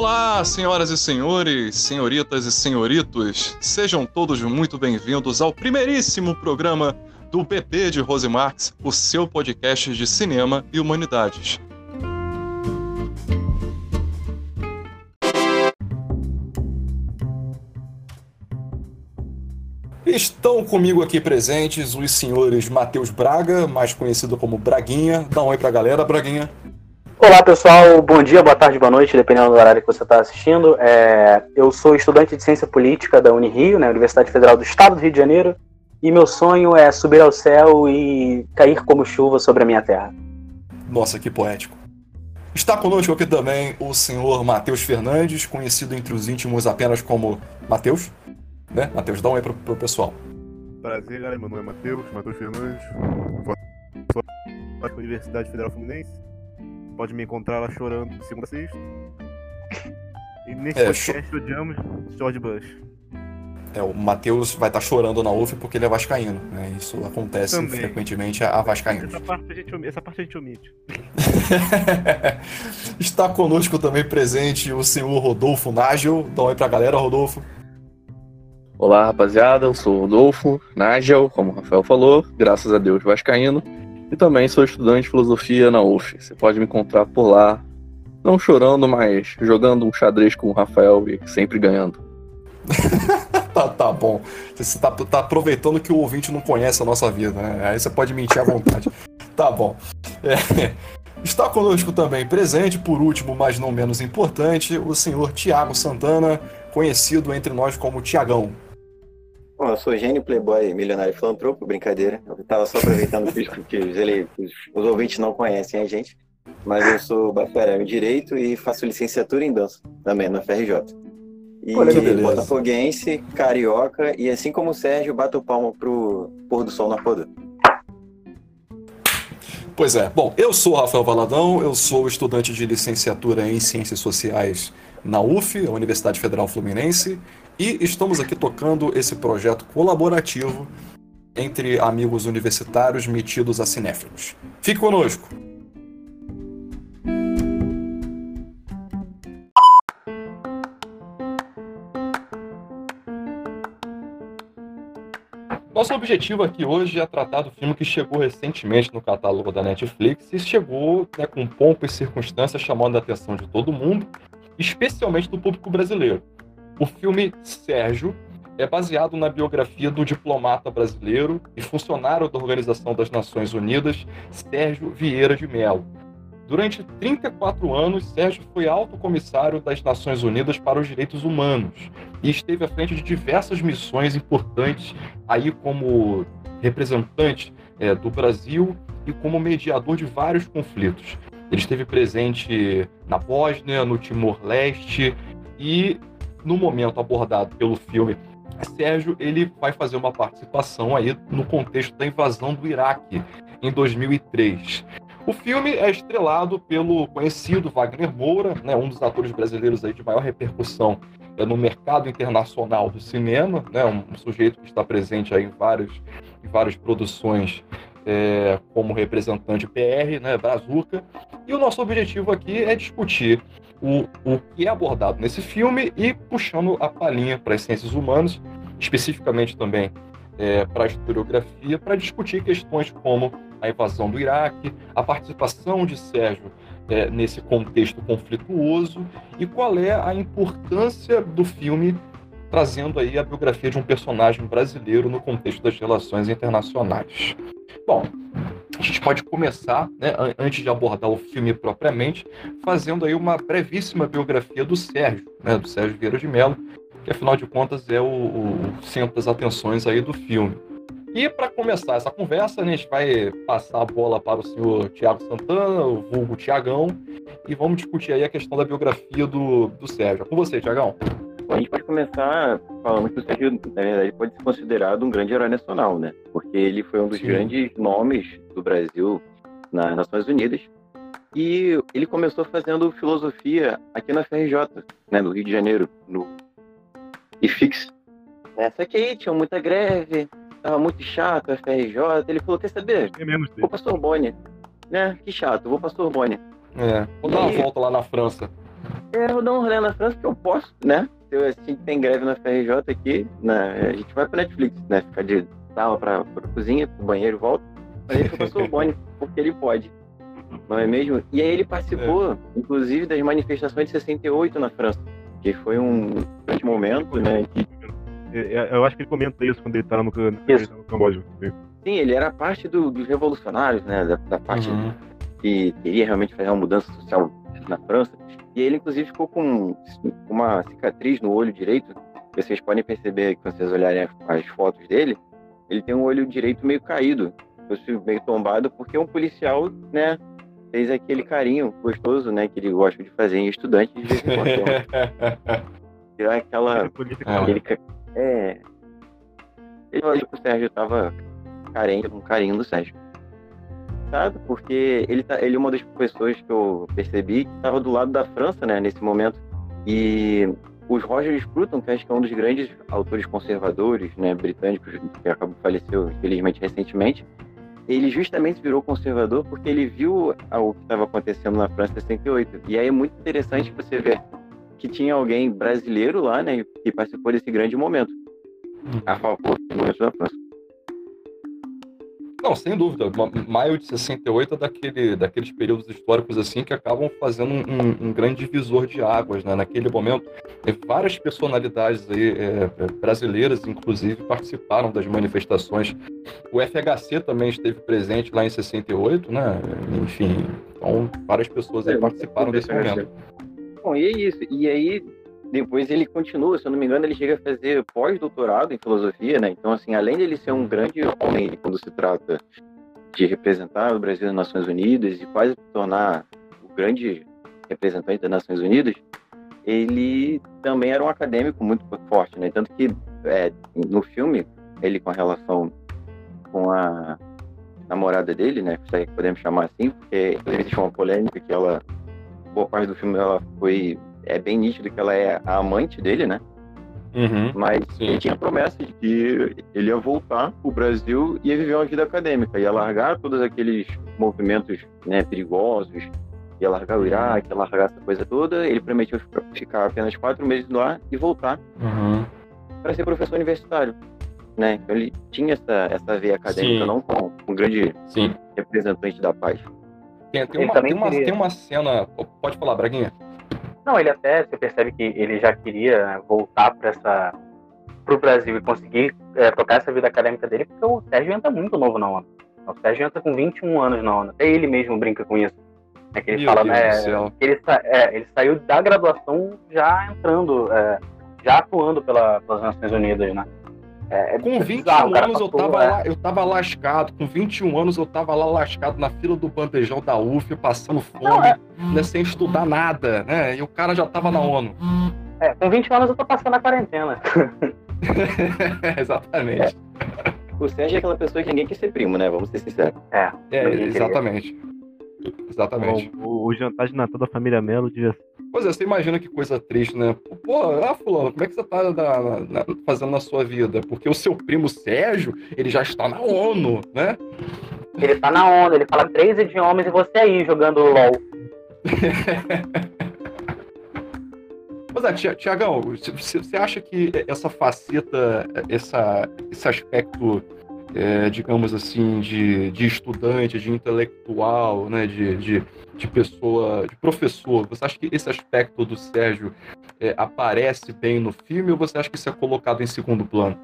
Olá, senhoras e senhores, senhoritas e senhoritos, sejam todos muito bem-vindos ao primeiríssimo programa do Bebê de Rose Marx, o seu podcast de cinema e humanidades. Estão comigo aqui presentes os senhores Matheus Braga, mais conhecido como Braguinha. Dá um oi pra galera, Braguinha. Olá pessoal, bom dia, boa tarde, boa noite, dependendo do horário que você está assistindo. É, eu sou estudante de Ciência Política da Unirio, né, Universidade Federal do Estado do Rio de Janeiro, e meu sonho é subir ao céu e cair como chuva sobre a minha terra. Nossa, que poético. Está conosco aqui também o senhor Matheus Fernandes, conhecido entre os íntimos apenas como Matheus. Né? Matheus, dá um oi pro, pro pessoal. Prazer, galera. Meu nome é Matheus, Matheus Fernandes. Sou da Universidade Federal Fluminense pode me encontrar lá chorando de segunda a sexta. E nesse É, podcast odiamos George Bush. É, o Matheus vai estar chorando na UF porque ele é vascaíno. Né? Isso acontece Também. frequentemente a vascaínos. Essa parte a gente, essa parte a gente omite. Está conosco também presente o senhor Rodolfo Nágel. Dá um oi pra galera, Rodolfo. Olá, rapaziada. Eu sou o Rodolfo Nigel, como o Rafael falou, graças a Deus vascaíno. E também sou estudante de filosofia na UF. Você pode me encontrar por lá, não chorando, mas jogando um xadrez com o Rafael e sempre ganhando. Tá, tá bom. Você tá, tá aproveitando que o ouvinte não conhece a nossa vida, né? Aí você pode mentir à vontade. tá bom. É, Está conosco também presente, por último, mas não menos importante, o senhor Tiago Santana, conhecido entre nós como Tiagão. Bom, eu sou gênio, playboy, milionário e filantropo, brincadeira. Eu tava só aproveitando que os, que os, ele- os- os ouvintes não conhecem a gente, mas eu sou bacharel em Direito e faço licenciatura em dança também na FRJ. E botafoguense, carioca e assim como o Sérgio, bato palma pro pôr do sol na Arpoador. Pois é. Bom, eu sou o Rafael Valadão, eu sou estudante de licenciatura em Ciências Sociais na UF, a Universidade Federal Fluminense, e estamos aqui tocando esse projeto colaborativo entre amigos universitários metidos a cinéfilos. Fique conosco! Nosso objetivo aqui hoje é tratar do filme que chegou recentemente no catálogo da Netflix e chegou né, com pompa e circunstância chamando a atenção de todo mundo, especialmente do público brasileiro. O filme Sérgio é baseado na biografia do diplomata brasileiro e funcionário da Organização das Nações Unidas, Sérgio Vieira de Mello. Durante 34 anos, Sérgio foi alto comissário das Nações Unidas para os Direitos Humanos e esteve à frente de diversas missões importantes aí como representante é, do Brasil e como mediador de vários conflitos. Ele esteve presente na Bósnia, no Timor-Leste e no momento abordado pelo filme Sérgio, ele vai fazer uma participação aí no contexto da invasão do Iraque em 2003. O filme é estrelado pelo conhecido Wagner Moura, né, um dos atores brasileiros aí de maior repercussão é, no mercado internacional do cinema, né, um, sujeito que está presente aí em, vários, em várias produções é, como representante PR, né, Brazuca. E o nosso objetivo aqui é discutir o, o que é abordado nesse filme e puxando a palhinha para as ciências humanas, especificamente também é, para a historiografia, para discutir questões como a invasão do Iraque, a participação de Sérgio é, nesse contexto conflituoso e qual é a importância do filme trazendo aí a biografia de um personagem brasileiro no contexto das relações internacionais. Bom, a gente pode começar, né, an- antes de abordar o filme propriamente, fazendo aí uma brevíssima biografia do Sérgio, né, do Sérgio Vieira de Mello, que afinal de contas é o, o centro das atenções aí do filme. E para começar essa conversa, né, a gente vai passar a bola para o senhor Tiago Santana, o vulgo Tiagão, e vamos discutir aí a questão da biografia do, do Sérgio. É com você, Tiagão. A gente pode começar falando que o Sérgio, na verdade, pode ser considerado um grande herói nacional, né? Porque ele foi um dos Sim. grandes nomes do Brasil nas Nações Unidas. E ele começou fazendo filosofia aqui na FRJ, né, no Rio de Janeiro, no IFIX. É, só que aí tinha muita greve, tava muito chato a FRJ. Ele falou: Quer saber? É menos Vou pra Sorbonne. Né? Que chato, vou pra Sorbonne. É, vou dar uma E- volta lá na França. É, vou dar um rolê na França que eu posso, né? Se eu assim tem greve na FRJ aqui, né, a gente vai pra Netflix, né? Ficar de sala pra, pra cozinha, pro banheiro e volta. Mas ele pra Sorbonne, porque ele pode. Não é mesmo? E aí ele participou, é. inclusive, das manifestações de 68 na França, que foi um grande momento, né? Que... É, é, eu acho que ele comenta isso quando ele tá no, no, no Camboja. Sim, ele era parte do, dos revolucionários, né? Da, da parte uhum. que queria realmente fazer uma mudança social na França. E ele, inclusive, ficou com uma cicatriz no olho direito. Vocês podem perceber que, quando vocês olharem as fotos dele, ele tem um olho direito meio caído, meio tombado, porque um policial, né, fez aquele carinho gostoso, né, que ele gosta de fazer em estudante de vez em quando. Tirar aquela. Aquele, é. Ele falou que o Sérgio tava carente, um carinho do Sérgio engraçado porque ele, tá, ele é uma das pessoas que eu percebi que estava do lado da França, né, nesse momento. E os Roger Scruton, que acho que é um dos grandes autores conservadores, né, britânicos, que acabou faleceu, infelizmente, recentemente, ele justamente virou conservador porque ele viu o que estava acontecendo na França em 68. E aí é muito interessante você ver que tinha alguém brasileiro lá, né, que participou desse grande momento a favor do momento da França. Não, sem dúvida. Maio de 68 é daquele, daqueles períodos históricos assim que acabam fazendo um, um grande divisor de águas, né? Naquele momento, várias personalidades aí, é, é brasileiras, inclusive, participaram das manifestações. O FHC também esteve presente lá em 68, né? Enfim, então várias pessoas aí é, participaram desse momento. Bom, e é isso. E aí, depois ele continua, se eu não me engano, ele chega a fazer pós-doutorado em filosofia, né? Então, assim, além de ele ser um grande homem quando se trata de representar o Brasil nas Nações Unidas e quase tornar o grande representante das Nações Unidas, ele também era um acadêmico muito forte, né? Tanto que é, no filme, ele com a relação com a namorada dele, né? Se podemos chamar assim, porque existe uma polêmica que ela, boa parte do filme, ela foi é bem nítido que ela é a amante dele, né? Uhum, Mas sim. ele tinha promessa de que ele ia voltar pro Brasil e ia viver uma vida acadêmica, ia largar todos aqueles movimentos né, perigosos, ia largar o Iraque, ia largar essa coisa toda. Ele prometeu ficar apenas quatro meses no ar e voltar uhum. para ser professor universitário. Né? Então ele tinha essa, essa veia acadêmica, sim. não como um grande sim. representante da paz. Tem, tem, uma, tem, uma, tem uma cena. Pode falar, Braguinha. Não, ele até, você percebe que ele já queria voltar para essa pro Brasil e conseguir é, tocar essa vida acadêmica dele, porque o Sérgio entra muito novo na ONU. O Sérgio entra com 21 anos na ONU. Até ele mesmo brinca com isso. É que ele Meu fala, Deus né, ele, é, ele saiu da graduação já entrando, é, já atuando pela, pelas Nações Unidas, né? É, é com 21 bizarro, anos eu tava, é. lá, eu tava lascado. Com 21 anos eu tava lá lascado na fila do bandejão da UF, passando fome, Não, é... né, sem estudar nada, né? E o cara já tava na ONU. É, com 21 anos eu tô passando a quarentena. exatamente. O Sérgio é aquela pessoa que ninguém quer ser primo, né? Vamos ser sinceros. É, é exatamente. Exatamente. O, o, jantar de Natal da família Melo devia Pois é, você imagina que coisa triste, né? Pô, ah, fulano, como é que você tá na, na, fazendo na sua vida? Porque o seu primo Sérgio, ele já está na ONU, né? Ele tá na ONU, ele fala três idiomas e você aí jogando LOL. Pois é, Tiagão, você acha que essa faceta, essa, esse aspecto é, digamos assim, de, de estudante, de intelectual, né, de, de, de, pessoa, de professor. Você acha que esse aspecto do Sérgio é, aparece bem no filme ou você acha que isso é colocado em segundo plano?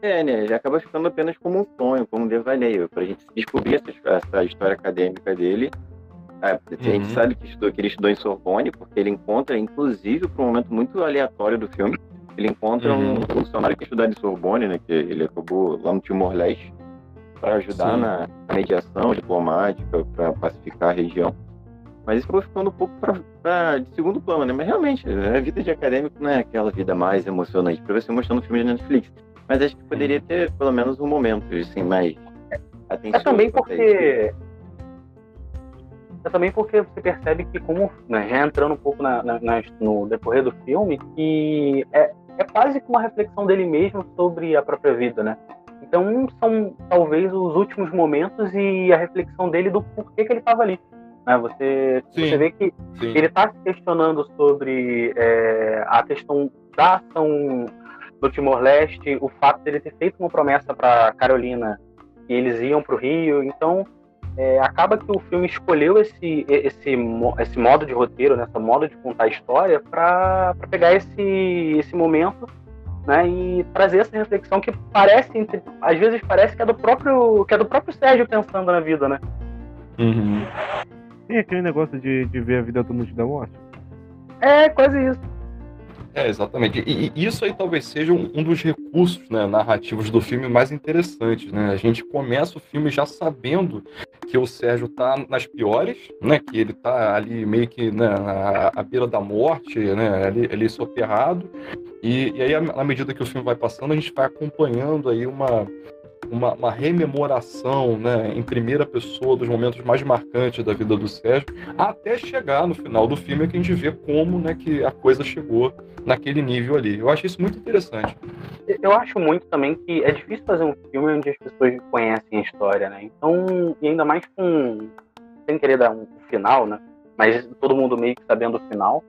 É, né? Ele acaba ficando apenas como um sonho, como um devaneio, para a gente descobrir essa, essa, história acadêmica dele. É, a gente uhum. sabe que, estudou, que ele estudou em Sorbonne, porque ele encontra, inclusive, para um momento muito aleatório do filme, ele encontra uhum. um funcionário que estuda em Sorbonne, né, que ele acabou lá no Timor-Leste, para ajudar Sim. na mediação diplomática, para pacificar a região. Mas isso foi ficando um pouco pra, pra, de segundo plano, né? Mas realmente, a vida de acadêmico não é aquela vida mais emocionante para você mostrar no filme de Netflix. Mas acho que poderia uhum. ter pelo menos um momento, assim, mais atenção. É também porque. É também porque você percebe que, como né, já entrando um pouco na, na, no decorrer do filme, que é, é quase que uma reflexão dele mesmo sobre a própria vida, né? Então são talvez os últimos momentos e a reflexão dele do porquê que ele estava ali. Né? Você, Sim. você vê que Sim. ele está se questionando sobre é, a questão da ação do Timor-Leste, o fato dele ter feito uma promessa para Carolina que eles iam para o Rio. Então, é, acaba que o filme escolheu esse, esse, esse modo de roteiro, né, esse modo de contar a história, para pegar esse, esse momento né, e trazer essa reflexão que parece, entre- às vezes parece que é do próprio, que é do próprio Sérgio pensando na vida, né? Uhum. Tem aquele negócio de, de ver a vida do mundo da morte. É quase isso. É, exatamente. E, e isso aí talvez seja um, um dos recursos né, narrativos do filme mais interessantes, né? A gente começa o filme já sabendo que o Sérgio tá nas piores, né? Que ele tá ali meio que né, à, à beira da morte, né? Ali, ali soterrado. E, e aí, à medida que o filme vai passando, a gente vai acompanhando aí uma, uma, uma rememoração, né? Em primeira pessoa dos momentos mais marcantes da vida do Sérgio, até chegar no final do filme que a gente vê como, né? Que a coisa chegou naquele nível ali. Eu acho isso muito interessante. Eu acho muito também que é difícil fazer um filme onde as pessoas conhecem a história, né? Então, e ainda mais com. Sem querer dar um final, né? Mas todo mundo meio que sabendo o final.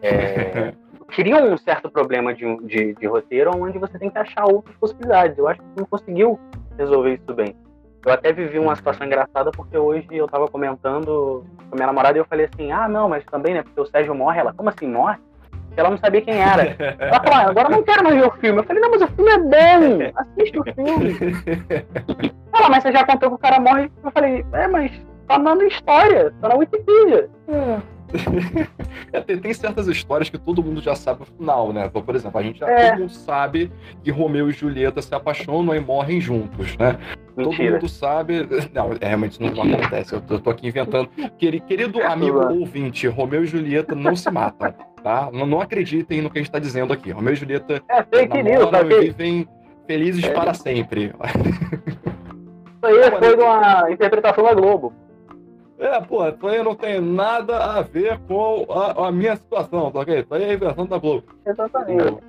É, cria um certo problema de, de, de roteiro onde você tem que achar outras possibilidades. Eu acho que o filme conseguiu resolver isso bem. Eu até vivi uma situação engraçada porque hoje eu tava comentando com a minha namorada e eu falei assim: ah, não, mas também, né? Porque o Sérgio morre. Ela, como assim morre? Ela não sabia quem era. Ela falou, ah, agora não quero mais ver o filme. Eu falei, não, mas o filme é bom, assista o filme. Ela, mas você já contou que o cara morre? Eu falei, é, mas tá dando história, tá na Wikipedia. É, tem, tem certas histórias que todo mundo já sabe o final, né? Então, por exemplo, a gente já É. todo mundo sabe que Romeu e Julieta se apaixonam e morrem juntos, né? Todo Mentira. mundo sabe. Não, é, realmente isso não, acontece. Eu tô, eu tô aqui inventando. Queri- Querido amigo Exato. ouvinte, Romeu e Julieta não se matam, tá? Não, não acreditem no que a gente tá dizendo aqui. Romeu e Julieta É fake news, namoram tá e vivem felizes para sempre. Isso aí foi de uma interpretação da Globo. É, pô, isso aí não tem nada a ver com a, a minha situação, tá ok? Isso aí é a inversão da Globo. Exatamente.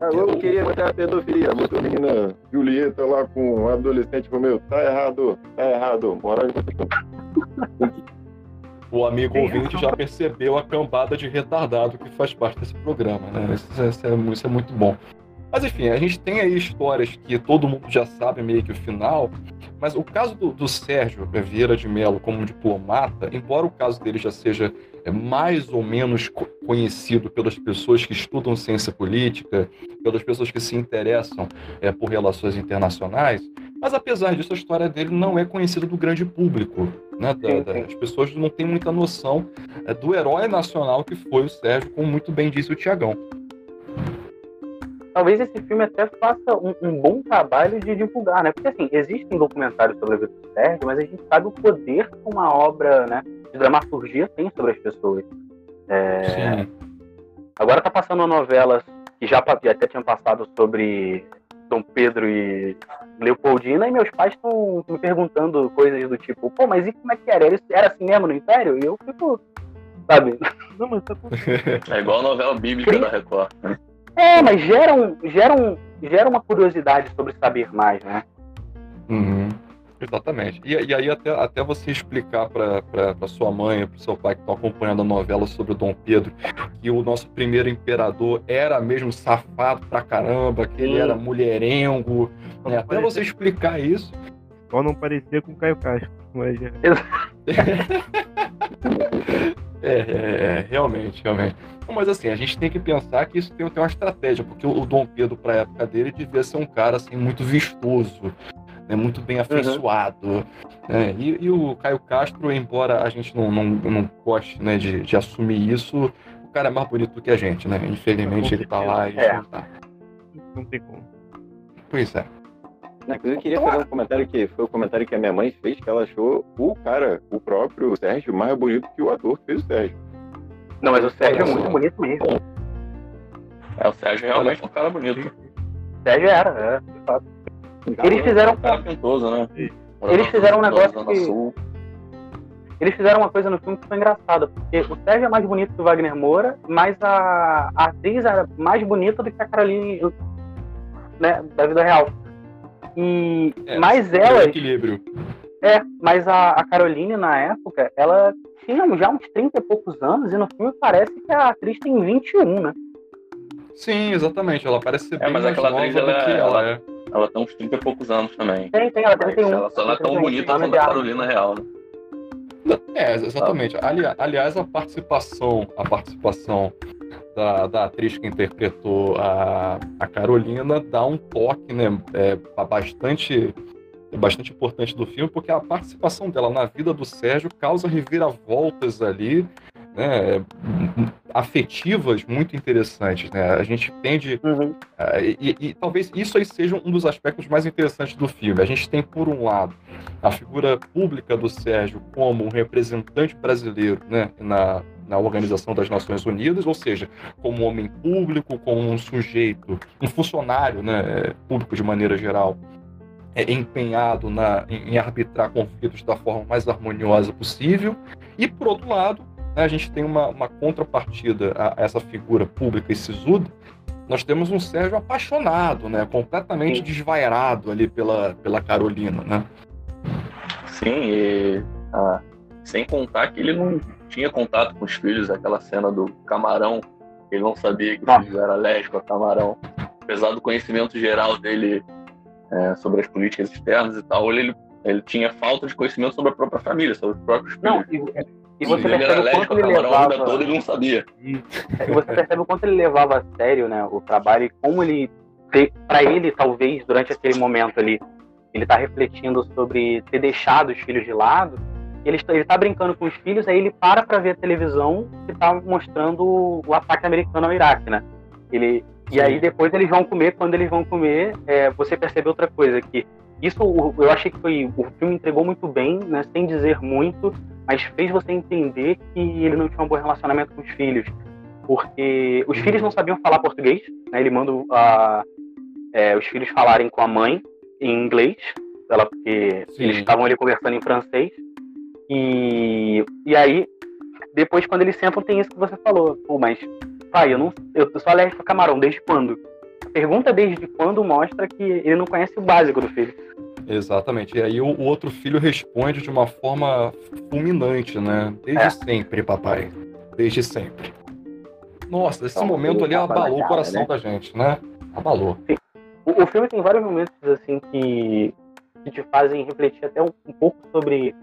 Eu queria botar a pedofilia, botou a menina Julieta lá com um adolescente Romeu. Tá errado, tá errado. Moral O amigo Tem ouvinte razão. já percebeu a cambada de retardado que faz parte desse programa, né? Isso, isso é, isso é muito bom. Mas enfim, a gente tem aí histórias que todo mundo já sabe meio que o final, mas o caso do, do Sérgio Vieira de Mello como diplomata, embora o caso dele já seja é, mais ou menos co- conhecido pelas pessoas que estudam ciência política, pelas pessoas que se interessam é, por relações internacionais, mas apesar disso, a história dele não é conhecida do grande público. Né? Da- da- as pessoas não têm muita noção é, do herói nacional que foi o Sérgio, como muito bem disse o Tiagão. Talvez esse filme até faça um, um bom trabalho de divulgar, né? Porque assim, existem documentários sobre a vida do Sérgio, mas a gente sabe o poder que uma obra né, de dramaturgia tem sobre as pessoas. É, Sim. Agora tá passando uma novela que já, até tinha passado sobre Dom Pedro e Leopoldina, e meus pais estão me perguntando coisas do tipo, pô, mas e como é que era? Era- Era assim mesmo no Império? E eu fico, sabe? Não, mas tá. É igual a novela bíblica da Record. né? É, mas gera, um, gera, um, gera uma curiosidade sobre saber mais, né? Uhum. Exatamente. E, e aí, até, até você explicar para sua mãe, para seu pai que estão acompanhando a novela sobre o Dom Pedro, que o nosso primeiro imperador era mesmo safado pra caramba, que ele era mulherengo. né? Até você explicar isso. Só não parecia com o Caio Castro. Mas é. É, é, realmente, realmente. Mas assim, a gente tem que pensar que isso tem, tem uma estratégia, porque o, o Dom Pedro, pra época dele, devia ser um cara assim, muito vistoso, né, muito bem afeiçoado. né? E, e o Caio Castro, embora a gente não, não, não goste né, de, de assumir isso, o cara é mais bonito que a gente, né? Infelizmente ele tá lá e É. não tá. Não tem como. Pois é. Inclusive, eu queria fazer um comentário que foi o comentário que a minha mãe fez, que ela achou o cara, o próprio Sérgio, mais bonito que o ator que fez o Sérgio. Não, mas o Sérgio é muito bonito mesmo. É, o Sérgio realmente é um cara bonito. O Sérgio era, é, de fato. Eles fizeram, Um cara pintoso, né? Eles fizeram um negócio que- eles fizeram uma coisa no filme que foi engraçada, porque o Sérgio é mais bonito que o Wagner Moura, mas a, a atriz era mais bonita do que a Caroline né, da vida real. E É, mas um elas, equilíbrio. É, mas a, a Caroline, na época, ela tinha já uns 30 e poucos anos, e no filme parece que a atriz tem 21, né? Sim, exatamente. Ela parece ser É, bem mas mais aquela nova atriz, do ela- que ela, ela- é. Ela tem uns 30 e poucos anos também. Tem, tem, ela tem Mas 31. ela não é tão 31, bonita quanto a. Carolina Real, né? É, exatamente. Ali- aliás, a participação, a participação da, da atriz que interpretou a, a Carolina dá um toque, né, é, bastante, bastante importante do filme, porque a participação dela na vida do Sérgio causa reviravoltas ali, né, afetivas muito interessantes, né? A gente tende Uhum. e, e- e talvez isso aí seja um dos aspectos mais interessantes do filme. A gente tem, por um lado, a figura pública do Sérgio como um representante brasileiro né, na, na Organização das Nações Unidas, ou seja, como homem público, como um sujeito, um funcionário né, público de maneira geral, é, empenhado na, em, em arbitrar conflitos da forma mais harmoniosa possível. E, por outro lado, né, a gente tem uma, uma contrapartida a essa figura pública e sisuda, nós temos um Sérgio apaixonado, né? Completamente Sim. desvairado ali pela, pela Carolina, né? Sim, e ah, sem contar que ele não tinha contato com os filhos, aquela cena do camarão, ele não sabia que o Nossa. filho era alérgico a camarão. Apesar do conhecimento geral dele é, sobre as políticas externas e tal, ele, ele tinha falta de conhecimento sobre a própria família, sobre os próprios filhos. Não, e, e você ele era percebe o alérgico quanto ele camarão a levava. toda e não sabia. e você percebe o quanto ele levava a sério, né, o trabalho e como ele, para ele, talvez, durante aquele momento ali, ele tá refletindo sobre ter deixado os filhos de lado. Ele está, ele tá brincando com os filhos, aí ele para para ver a televisão que tá mostrando o ataque americano ao Iraque, né? Ele, e aí depois eles vão comer, quando eles vão comer, é, você percebe outra coisa, que isso eu achei que foi, o filme entregou muito bem, né, sem dizer muito, mas fez você entender que ele não tinha um bom relacionamento com os filhos. Porque os filhos não sabiam falar português, né, ele manda a- é, os filhos falarem com a mãe em inglês, ela, porque Sim. eles estavam ali conversando em francês. E, e aí, depois quando eles sentam, tem isso que você falou. Pô, mas, pai, eu não eu sou alérgico a camarão, desde quando? A pergunta desde quando mostra que ele não conhece o básico do filho. Exatamente. E aí o, o outro filho responde de uma forma fulminante, né? Desde É. sempre, papai. Desde sempre. Nossa, esse Então, momento ali tava abalou o coração né? da gente, né? Abalou. O, o filme tem vários momentos assim que, que te fazem refletir até um, um pouco sobre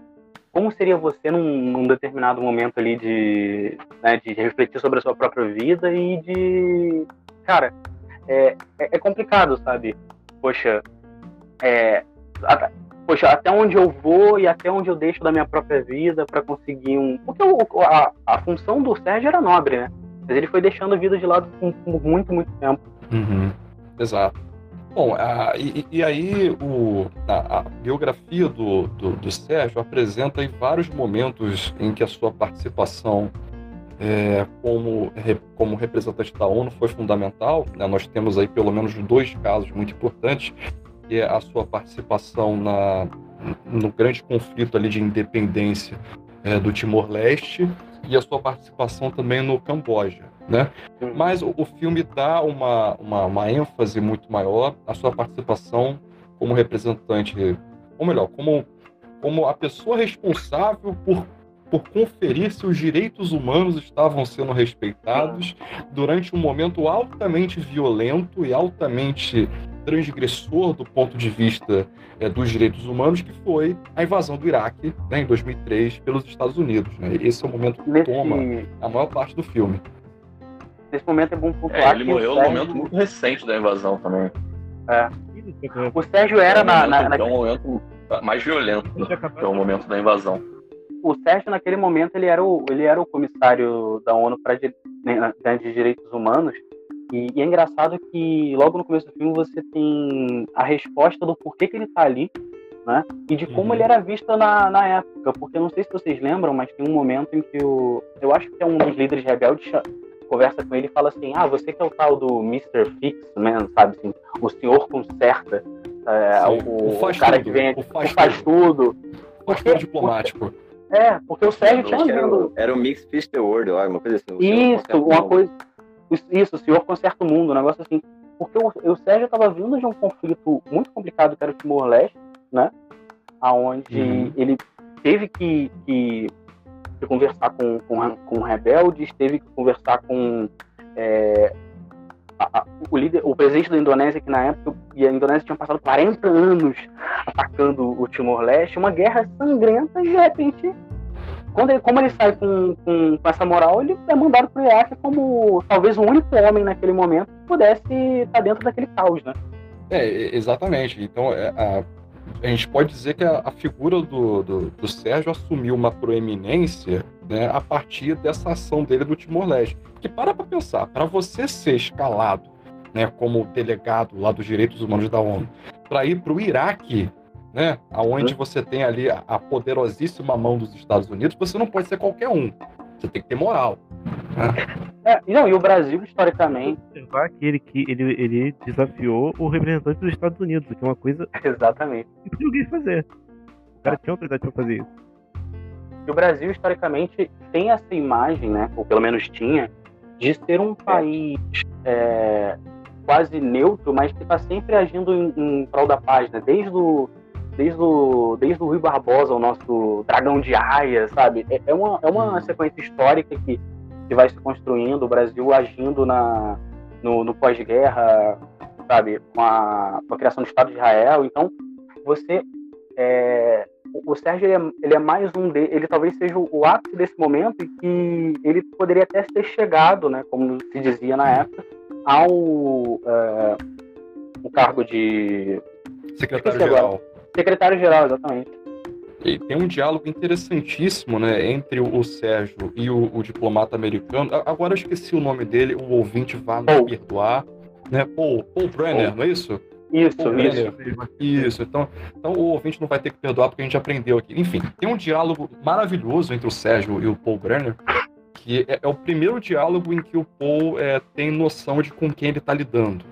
como seria você num, num determinado momento ali de, né, de refletir sobre a sua própria vida e de. Cara, é, é, é complicado, sabe? Poxa, é, a- poxa, até onde eu vou e até onde eu deixo da minha própria vida para conseguir um. Porque o- a, a função do Sérgio era nobre, né? Mas ele foi deixando a vida de lado por muito, muito tempo. Uhum. Exato. Bom, a- e, e aí o, a, a biografia do, do, do Sérgio apresenta aí vários momentos em que a sua participação é, como, como representante da ONU foi fundamental. né? Nós temos aí pelo menos dois casos muito importantes, que é a sua participação na, no grande conflito ali de independência é, do Timor-Leste e a sua participação também no Camboja, né? Mas o, o filme dá uma, uma, uma ênfase muito maior à sua participação como representante, ou melhor, como, como a pessoa responsável por, por conferir se os direitos humanos estavam sendo respeitados durante um momento altamente violento e altamente transgressor do ponto de vista é, dos direitos humanos, que foi a invasão do Iraque né, em 2003 pelos Estados Unidos. Né? Esse é o momento que Nesse, toma a maior parte do filme. nesse momento é bom pontuar É, ele morreu no Sérgio, momento muito recente da invasão também. o Sérgio era é um na, momento, na- é um momento mais violento que é o momento da invasão. o Sérgio naquele momento ele era o ele era o comissário da ONU para de direitos humanos e, e é engraçado que logo no começo do filme você tem a resposta do porquê que ele tá ali né e de como Uhum. ele era visto na, na época porque eu não sei se vocês lembram mas tem um momento em que o eu acho que é um dos líderes rebeldes conversa com ele e fala assim ah você que é o tal do Mr. Fix man sabe assim o senhor conserta é, Sim, o, o faz o cara tudo, que vem o aqui, faz o faz tudo Pastor Porque- diplomático. é, porque o Sérgio tinha era, o- era o Mix Fish the World, uma coisa assim. Isso, uma coisa. Isso, o senhor conserta o mundo, um negócio assim. Porque o, o Sérgio estava vindo de um conflito muito complicado que era o Timor-Leste, né? aonde Uhum. ele teve que, que- que conversar com, com, com rebeldes, teve que conversar com é, a- a- o líder, o presidente da Indonésia, que na época e a Indonésia tinha passado 40 anos atacando o Timor-Leste, uma guerra sangrenta, e de repente, quando ele, como ele sai com, com, com essa moral, ele é mandado pro Iraque como talvez o único homem naquele momento que pudesse estar dentro daquele caos, né? É, exatamente. Então, é, a, a gente pode dizer que a, a figura do, do, do Sérgio assumiu uma proeminência né, a partir dessa ação dele do Timor-Leste. Que para pra pensar, para você ser escalado né, como delegado lá dos direitos humanos da ONU, para ir para o Iraque, né, aonde você tem ali a, a poderosíssima mão dos Estados Unidos, você não pode ser qualquer um. Você tem que ter moral. É, e não, e o Brasil, historicamente, observar que ele, que ele, ele desafiou o representante dos Estados Unidos, o que é uma coisa exatamente. que ninguém fazer. O cara tinha autoridade pra fazer isso. E o Brasil, historicamente, tem essa imagem, né, ou pelo menos tinha, de ser um país é, quase neutro, mas que está sempre agindo em, em prol da paz, né? Desde o, desde o, desde o Rui Barbosa, o nosso dragão de aia, sabe? É, é uma, é uma sequência histórica que, que vai se construindo, o Brasil agindo na, no, no pós-guerra, sabe? Com a, com a criação do Estado de Israel. Então, você... É, o Sérgio ele é, ele é mais um de, ele talvez seja o, ápice desse momento e que ele poderia até ter chegado, né, como se dizia na época, ao é, o cargo de Secretário-geral. Secretário-geral, exatamente. E tem um diálogo interessantíssimo, né, entre o Sérgio e o, o diplomata americano. Agora eu esqueci o nome dele, o ouvinte vai me Paul. perdoar, né? Paul, Paul Brenner, não é isso? Isso, Paul isso. Brenner. Isso. Então, então o ouvinte não vai ter que perdoar porque a gente aprendeu aqui. Enfim, tem um diálogo maravilhoso entre o Sérgio e o Paul Brenner, que é, é o primeiro diálogo em que o Paul é, tem noção de com quem ele está lidando.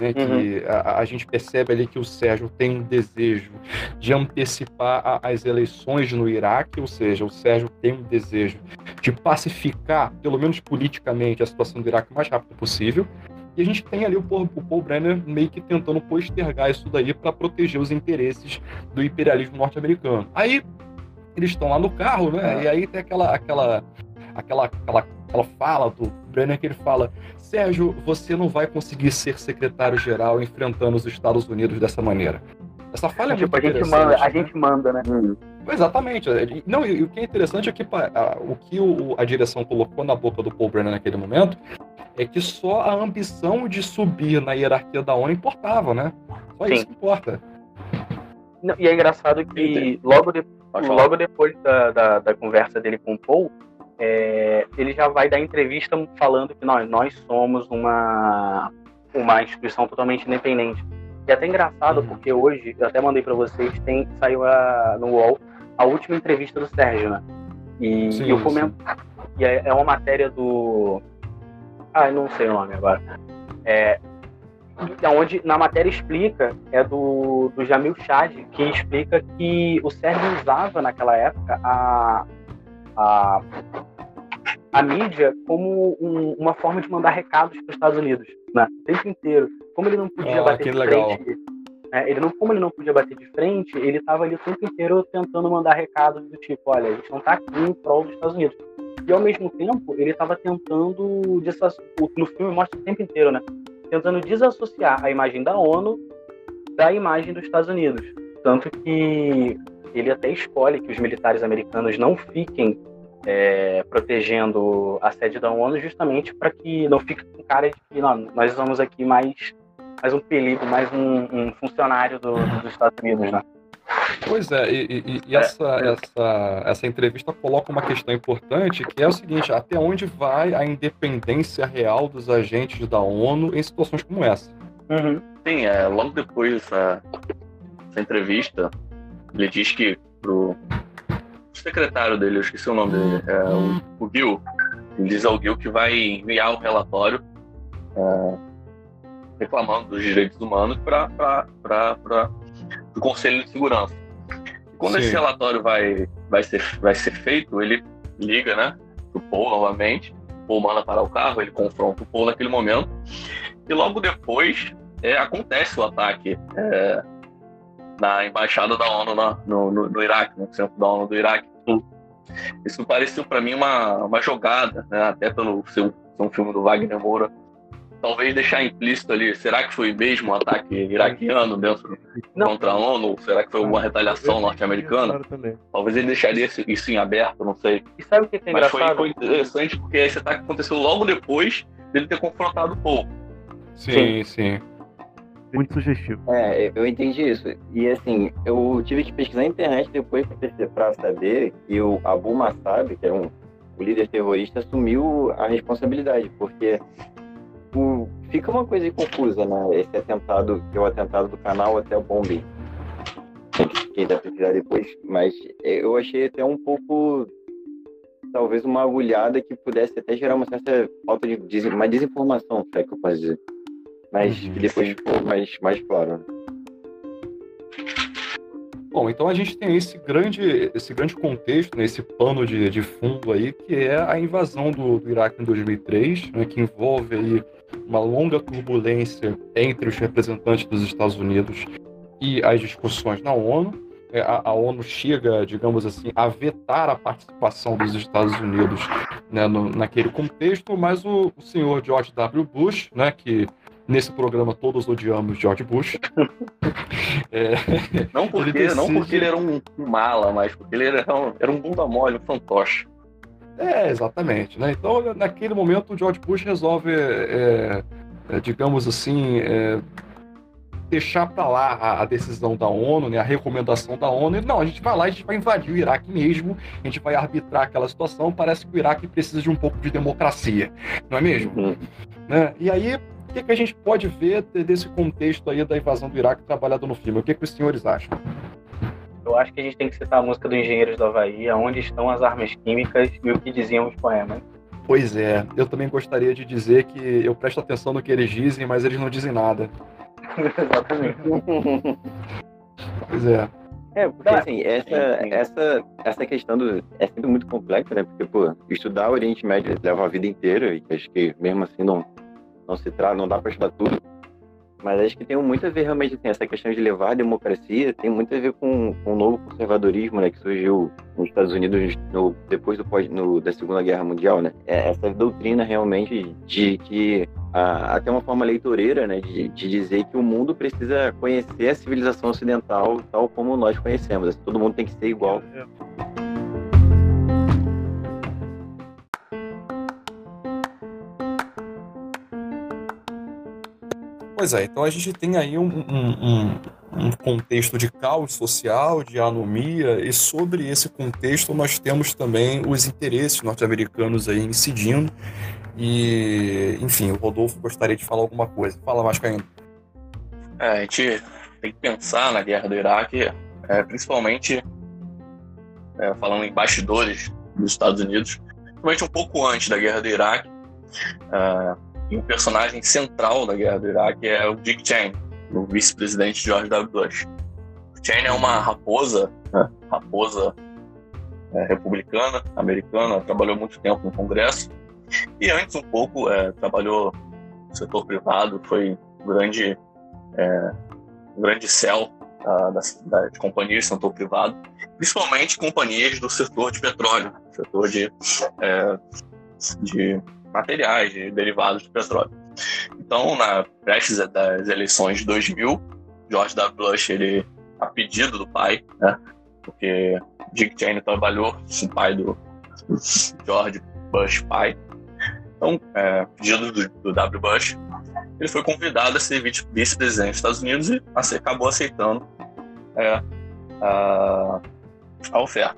Né, que a, a gente percebe ali que o Sérgio tem um desejo de antecipar a- as eleições no Iraque, ou seja, o Sérgio tem um desejo de pacificar, pelo menos politicamente, a situação do Iraque o mais rápido possível. E a gente tem ali o Paul, o Paul Brenner meio que tentando postergar isso daí para proteger os interesses do imperialismo norte-americano. Aí eles estão lá no carro, né? E aí tem aquela, aquela, aquela, aquela, aquela fala do Brenner que ele fala: Sérgio, você não vai conseguir ser secretário-geral enfrentando os Estados Unidos dessa maneira. Essa fala é Tipo, a muito gente manda, a né? gente manda, né? Exatamente. E- Não, e, e o que é interessante é que a- o que o- a direção colocou na boca do Paul Brenner naquele momento é que só a ambição de subir na hierarquia da ONU importava, né? Só Sim. isso que importa. Não, E é engraçado que logo, de- logo depois da, da, da conversa dele com o Paul, é, ele já vai dar entrevista falando que nós, nós somos uma, uma instituição totalmente independente. E é até engraçado Uhum. porque hoje, eu até mandei para vocês, tem, saiu a, no UOL a última entrevista do Sérgio, né? E, Sim, e eu comento. E é, é uma matéria do. Ah, eu não sei o nome agora. É, onde na matéria explica, é do, do Jamil Chad, que explica que o Sérgio usava naquela época a, a, a mídia como um- uma forma de mandar recados para os Estados Unidos, né? O tempo inteiro. Como ele não podia Ah, bater de legal. frente, né, ele não, como ele não podia bater de frente, ele estava ali o tempo inteiro tentando mandar recados do tipo, olha, a gente não está aqui em prol dos Estados Unidos. E ao mesmo tempo, ele estava tentando, no filme mostra o tempo inteiro, né? Tentando desassociar a imagem da ONU da imagem dos Estados Unidos. Tanto que ele até escolhe que os militares americanos não fiquem é, protegendo a sede da ONU justamente para que não fique com cara de que não, nós somos aqui mais, mais um perigo, mais um, um funcionário do- dos Estados Unidos, né? Pois é, e, e- e essa, essa, essa entrevista coloca uma questão importante, que é o seguinte, até onde vai a independência real dos agentes da ONU em situações como essa? Uhum. Sim, é, logo depois dessa, dessa entrevista, ele diz que pro secretário dele, eu esqueci o nome dele, é, o, o Gil, ele diz ao Gil que vai enviar o relatório é, reclamando dos direitos humanos para o Conselho de Segurança. E quando Sim. esse relatório vai, vai, ser, vai ser feito, ele liga né, pro Paul novamente, o Paul manda parar o carro, ele confronta o Paul naquele momento, e logo depois é, acontece o ataque é, na embaixada da ONU na, no, no, no, Iraque, no centro da ONU do Iraque. Isso pareceu para mim uma, uma jogada, né? até pelo ser um, ser um filme do Wagner Moura talvez deixar implícito ali, será que foi mesmo um ataque iraquiano dentro Não. contra a ONU? Ou será que foi uma retaliação norte-americana? Talvez ele deixaria isso em aberto, não sei. E sabe o que é Mas? Foi, foi interessante porque esse ataque aconteceu logo depois dele ter confrontado o povo. Sim, sim. sim. Muito sugestivo. É, eu entendi isso. E assim, eu tive que pesquisar na internet depois para saber que o Abu Massab, que é um, o líder terrorista, assumiu a responsabilidade, porque o, fica uma coisa confusa, né? Esse atentado, que é o atentado do canal até o bombing. Quem dá pesquisar depois, mas eu achei até um pouco talvez uma agulhada que pudesse até gerar uma certa falta de uma desinformação, é que eu posso dizer. Mas uhum, depois ficou mais, mais claro. Né? Bom, então a gente tem esse grande, esse grande contexto, né, esse pano de, de fundo aí, que é a invasão do, do Iraque em 2003, né, que envolve aí uma longa turbulência entre os representantes dos Estados Unidos e as discussões na ONU. É, a, a, ONU chega, digamos assim, a vetar a participação dos Estados Unidos né, no, naquele contexto, mas o, o senhor George W. Bush, né, que nesse programa todos odiamos George Bush. é, não, porque, ele decide... não porque ele era um, um, mala, mas porque ele era um, era um bunda mole, um fantoche. É, exatamente. Né? Então, naquele momento, o George Bush resolve, é, é, digamos assim, é, deixar para lá a, a, decisão da ONU, né, a recomendação da ONU. Não, a gente vai lá, a gente vai invadir o Iraque mesmo, a gente vai arbitrar aquela situação. Parece que o Iraque precisa de um pouco de democracia, não é mesmo? Uhum. Né? E aí, que, que a gente pode ver desse contexto aí da invasão do Iraque trabalhado no filme? O que, que os senhores acham? Eu acho que a gente tem que citar a música do Engenheiros do Havaí, Onde Estão as Armas Químicas e o que diziam os poemas. Pois é, eu também gostaria de dizer que eu presto atenção no que eles dizem, mas eles não dizem nada. Exatamente. pois é. É, porque assim, essa, essa, essa questão do, é sempre muito complexa, né? Porque, pô, estudar o Oriente Médio leva a vida inteira e acho que mesmo assim não, não se trata, não dá para estudar tudo. Mas acho que tem muito a ver realmente assim, essa questão de levar a democracia, tem muito a ver com, com o novo conservadorismo né, que surgiu nos Estados Unidos no, depois do, no, da Segunda Guerra Mundial. Né? É essa doutrina realmente de que a, até uma forma leitoreira né, de, de dizer que o mundo precisa conhecer a civilização ocidental tal como nós conhecemos. Todo mundo tem que ser igual. É. Pois é, então a gente tem aí um, um, um, contexto de caos social, de anomia, e sobre esse contexto nós temos também os interesses norte-americanos aí incidindo. E, enfim, o Rodolfo gostaria de falar alguma coisa. Fala mais. É, a gente tem que pensar na guerra do Iraque, é, principalmente é, falando em bastidores dos Estados Unidos, principalmente um pouco antes da guerra do Iraque. É, e um personagem central da guerra do Iraque é o Dick Cheney, o vice-presidente George W. Bush. O Cheney é uma raposa, né? raposa é, republicana, americana, trabalhou muito tempo no Congresso e antes um pouco é, trabalhou no setor privado, foi grande, é, grande céu da, da, de companhias do setor privado, principalmente companhias do setor de petróleo, setor de, é, de materiais, de derivados do petróleo. Então, na prestes das eleições de 2000, George W. Bush, ele, a pedido do pai, né, porque Dick Cheney trabalhou com o pai do, George Bush pai, então, é, pedido do, do, W. Bush, ele foi convidado a ser vice-presidente dos Estados Unidos e acabou aceitando é, a, a oferta.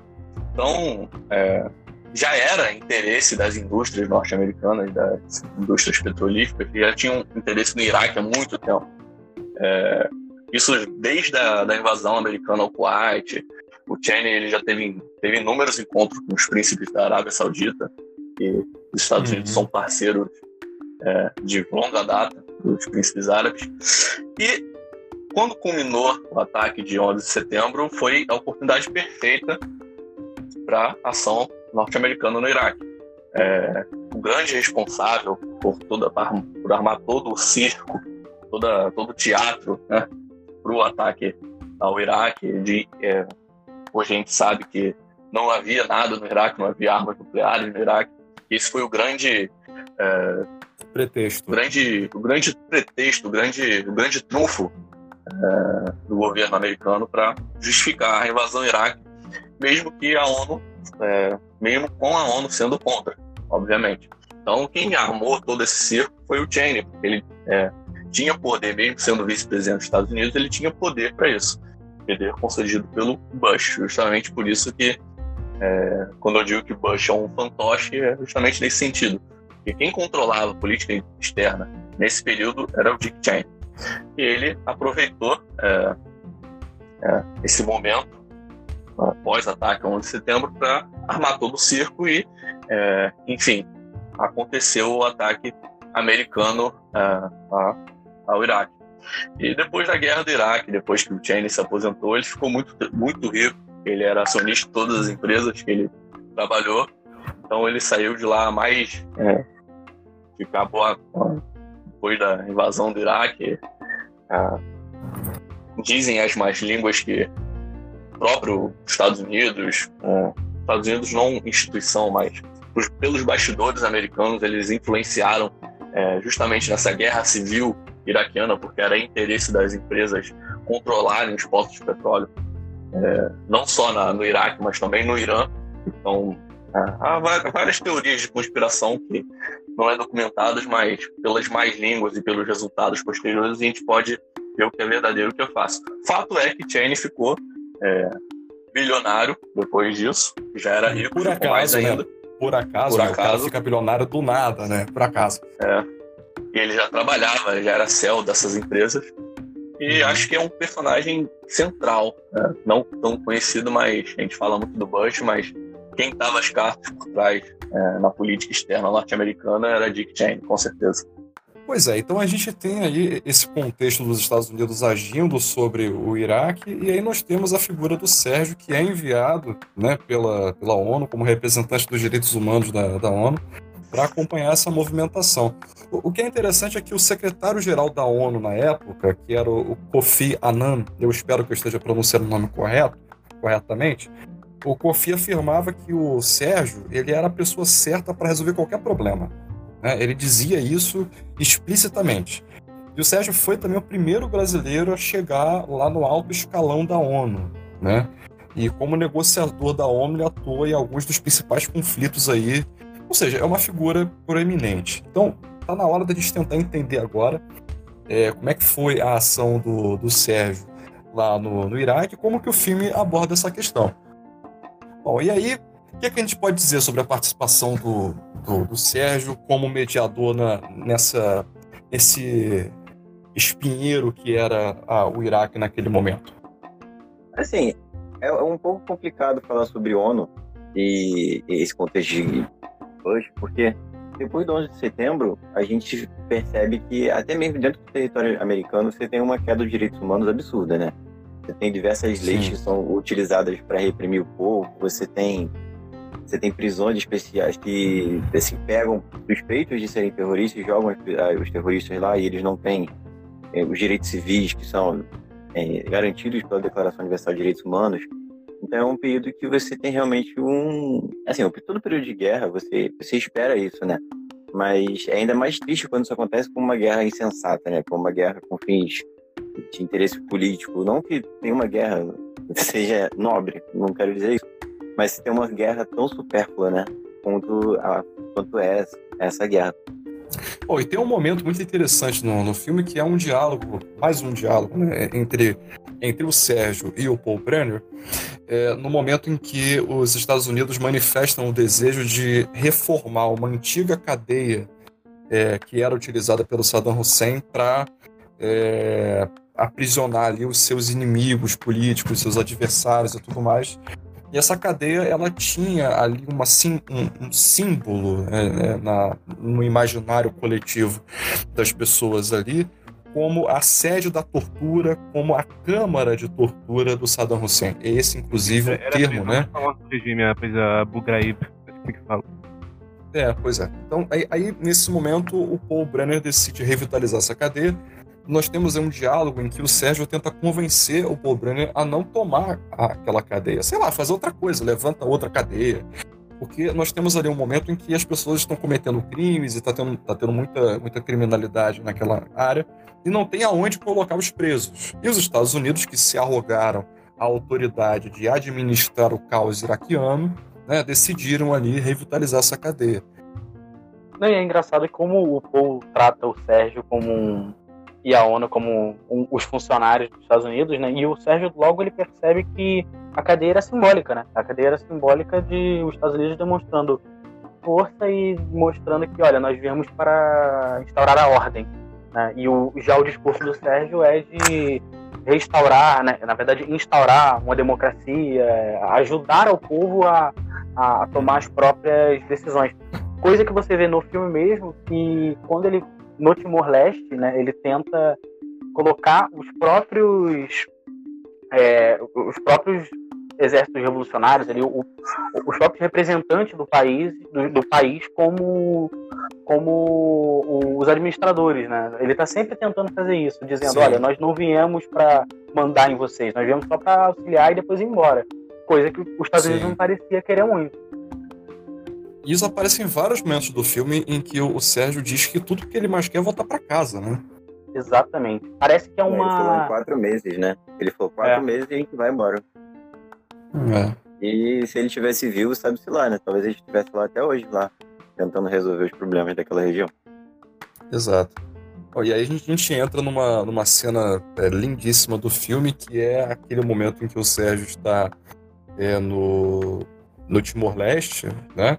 Então, é, já era interesse das indústrias norte-americanas, das indústrias petrolíferas, que já tinham interesse no Iraque há muito tempo. É, isso desde a da invasão americana ao Kuwait. O Cheney ele já teve, teve inúmeros encontros com os príncipes da Arábia Saudita, e os Estados Unidos uhum. são parceiros é, de longa data dos príncipes árabes. E quando culminou o ataque de 11 de setembro, foi a oportunidade perfeita para ação norte-americano no Iraque. É, o grande responsável por, toda, por armar todo o circo, toda, todo o teatro né, para o ataque ao Iraque. De, é, hoje a gente sabe que não havia nada no Iraque, não havia armas nucleares no Iraque. Esse foi o grande é, pretexto, o grande, o grande pretexto, o grande, o grande trunfo é, do governo americano para justificar a invasão do Iraque, mesmo que a ONU, é, mesmo com a ONU sendo contra, obviamente. Então, quem armou todo esse circo foi o Cheney. Ele é, tinha poder, mesmo sendo vice-presidente dos Estados Unidos, ele tinha poder para isso. Poder concedido pelo Bush. Justamente por isso que, é, quando eu digo que Bush é um fantoche, é justamente nesse sentido. Porque quem controlava a política externa nesse período era o Dick Cheney. E ele aproveitou é, é, esse momento, pós-ataque 11 de setembro, para armar todo o circo e, é, enfim, aconteceu o ataque americano uh, ao Iraque. E depois da guerra do Iraque, depois que o Cheney se aposentou, ele ficou muito, muito rico. Ele era acionista de todas as empresas que ele trabalhou. Então ele saiu de lá mais. É, que acabou a, depois da invasão do Iraque. Uh, dizem as más línguas que o próprio Estados Unidos, uh, Estados Unidos não instituição, mas pelos bastidores americanos, eles influenciaram é, justamente nessa guerra civil iraquiana, porque era interesse das empresas controlarem os postos de petróleo, é, não só na, no Iraque, mas também no Irã. Então, é, há várias teorias de conspiração que não é documentadas, mas pelas mais línguas e pelos resultados posteriores a gente pode ver o que é verdadeiro e o que é fácil. Fato é que Cheney ficou é, bilionário depois disso, já era rico, Por acaso, mais né? ainda. Né? por acaso, por né? acaso. o cara fica bilionário do nada, né? Por acaso. É. E ele já trabalhava, já era céu dessas empresas. E uhum. acho que é um personagem central, né? não tão conhecido, mas a gente fala muito do Bush, mas quem tava as cartas por trás é, na política externa norte-americana era Dick Cheney, com certeza. Pois é, então a gente tem aí esse contexto dos Estados Unidos agindo sobre o Iraque, e aí nós temos a figura do Sérgio, que é enviado né, pela, pela ONU, como representante dos direitos humanos da, da ONU, para acompanhar essa movimentação. O, o, que é interessante é que o secretário-geral da ONU na época, que era o, Kofi Annan, eu espero que eu esteja pronunciando o nome correto, corretamente, o Kofi afirmava que o Sérgio ele era a pessoa certa para resolver qualquer problema. Né? Ele dizia isso explicitamente. E o Sérgio foi também o primeiro brasileiro a chegar lá no alto escalão da ONU, né? E como negociador da ONU, ele atua em alguns dos principais conflitos aí. Ou seja, é uma figura proeminente. Então, tá na hora da gente tentar entender agora é, como é que foi a ação do, do Sérgio lá no, no Iraque como que o filme aborda essa questão. Bom, e aí o que, é que a gente pode dizer sobre a participação do, do, do Sérgio como mediador na, nessa, nesse espinheiro que era ah, o Iraque naquele momento? Assim, é, é um pouco complicado falar sobre ONU e, e esse contexto de hoje, porque depois do 11 de setembro, a gente percebe que até mesmo dentro do território americano você tem uma queda dos direitos humanos absurda, né? Você tem diversas leis Sim. que são utilizadas para reprimir o povo, você tem você tem prisões especiais que assim, pegam suspeitos de serem terroristas, jogam os terroristas lá e eles não têm é, os direitos civis que são é, garantidos pela Declaração Universal de Direitos Humanos. Então é um período que você tem realmente um, assim, todo período de guerra você você espera isso, né? Mas é ainda mais triste quando isso acontece com uma guerra insensata, né? Com uma guerra com fins de interesse político. Não que nenhuma guerra seja nobre, não quero dizer isso mas tem uma guerra tão supérflua, né? Quanto, a, quanto é essa guerra. Oh, e tem um momento muito interessante no, no filme que é um diálogo, mais um diálogo, né, entre, entre o Sérgio e o Paul Brenner, é, no momento em que os Estados Unidos manifestam o desejo de reformar uma antiga cadeia é, que era utilizada pelo Saddam Hussein para é, aprisionar ali os seus inimigos políticos, seus adversários e tudo mais, e essa cadeia, ela tinha ali uma, sim, um, um símbolo né, né, na, no imaginário coletivo das pessoas ali, como a sede da tortura, como a câmara de tortura do Saddam Hussein. Esse, inclusive, o termo, né? regime, a Abu Ghraib, assim que fala. É, pois é. Então, aí, aí, nesse momento, o Paul Brenner decide revitalizar essa cadeia nós temos um diálogo em que o Sérgio tenta convencer o Paul Brenner a não tomar aquela cadeia. Sei lá, fazer outra coisa, levanta outra cadeia. Porque nós temos ali um momento em que as pessoas estão cometendo crimes e está tendo, tá tendo muita, muita criminalidade naquela área e não tem aonde colocar os presos. E os Estados Unidos, que se arrogaram a autoridade de administrar o caos iraquiano, né, decidiram ali revitalizar essa cadeia. Não, e é engraçado como o Paul trata o Sérgio como um, e a ONU como um, os funcionários dos Estados Unidos, né? E o Sérgio logo ele percebe que a cadeia era simbólica, né? A cadeia era simbólica de os Estados Unidos demonstrando força e mostrando que, olha, nós viemos para instaurar a ordem. Né? E o, já o discurso do Sérgio é de restaurar, né? na verdade, instaurar uma democracia, ajudar o povo a, a tomar as próprias decisões. Coisa que você vê no filme mesmo, que quando ele, no Timor-Leste, né, ele tenta colocar os próprios é, os próprios exércitos revolucionários, ali, o, os próprios representantes do país, do, do país como, como os administradores, né? Ele está sempre tentando fazer isso, dizendo, Sim. olha, nós não viemos para mandar em vocês, nós viemos só para auxiliar e depois ir embora. Coisa que os Estados Sim. Unidos não parecia querer muito. Isso aparece em vários momentos do filme em que o Sérgio diz que tudo que ele mais quer é voltar para casa, né? Exatamente. Parece que é uma. Ele falou em quatro meses, né? Ele falou quatro é. meses e a gente vai embora. É. E se ele tivesse vivo, sabe-se lá, né? Talvez ele estivesse lá até hoje, lá, tentando resolver os problemas daquela região. Exato. e aí a gente, a gente, entra numa, numa cena é, lindíssima do filme, que é aquele momento em que o Sérgio está é, no, no Timor-Leste, né?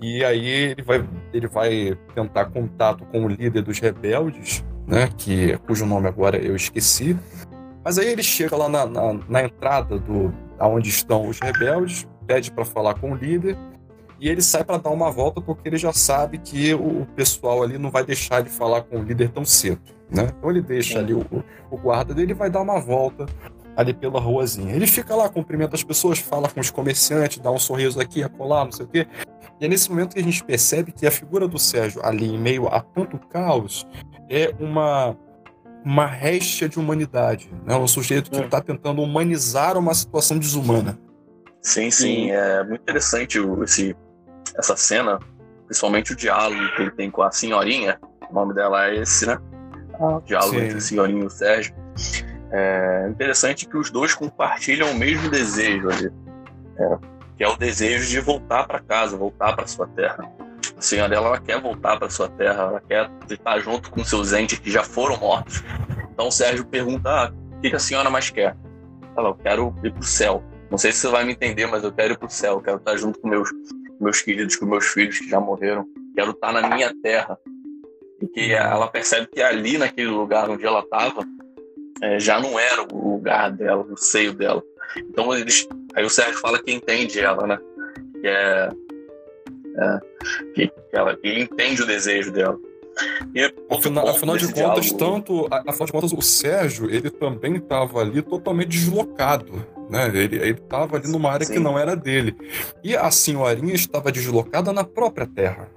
E aí ele vai, ele vai tentar contato com o líder dos rebeldes, né? Que, cujo nome agora eu esqueci. Mas aí ele chega lá na, na, na entrada do, aonde estão os rebeldes, pede para falar com o líder e ele sai para dar uma volta porque ele já sabe que o pessoal ali não vai deixar ele falar com o líder tão cedo, né? Então ele deixa ali o, o guarda dele e vai dar uma volta ali pela ruazinha. Ele fica lá, cumprimenta as pessoas, fala com os comerciantes, dá um sorriso aqui, acolá, não sei o quê. E é nesse momento que a gente percebe que a figura do Sérgio ali em meio a tanto caos é uma uma réstia de humanidade, né? Um sujeito que está é. tentando humanizar uma situação desumana. Sim, sim, é muito interessante esse, essa cena, principalmente o diálogo que ele tem com a senhorinha, o nome dela é esse, né? O diálogo sim. entre a senhorinha e o Sérgio. É interessante que os dois compartilham o mesmo desejo ali, é, que é o desejo de voltar para casa, voltar para sua terra. A senhora ela quer voltar para sua terra, ela quer estar junto com seus entes que já foram mortos. Então o Sérgio pergunta: ah, o que a senhora mais quer? Ela, eu quero ir para o céu. Não sei se você vai me entender, mas eu quero ir para o céu. Eu quero estar junto com meus, meus queridos, com meus filhos que já morreram. Quero estar na minha terra. E que ela percebe que ali, naquele lugar onde ela estava, é, já não era o lugar dela, o seio dela. Então eles, aí o Sérgio fala que entende ela, né? Que é é, que, ela, que entende o desejo dela. E, afinal, afinal de contas, diálogo... tanto, afinal de contas, o Sérgio, ele também estava ali totalmente deslocado, né? Ele estava ali numa área Sim. que não era dele. E a senhorinha estava deslocada na própria terra.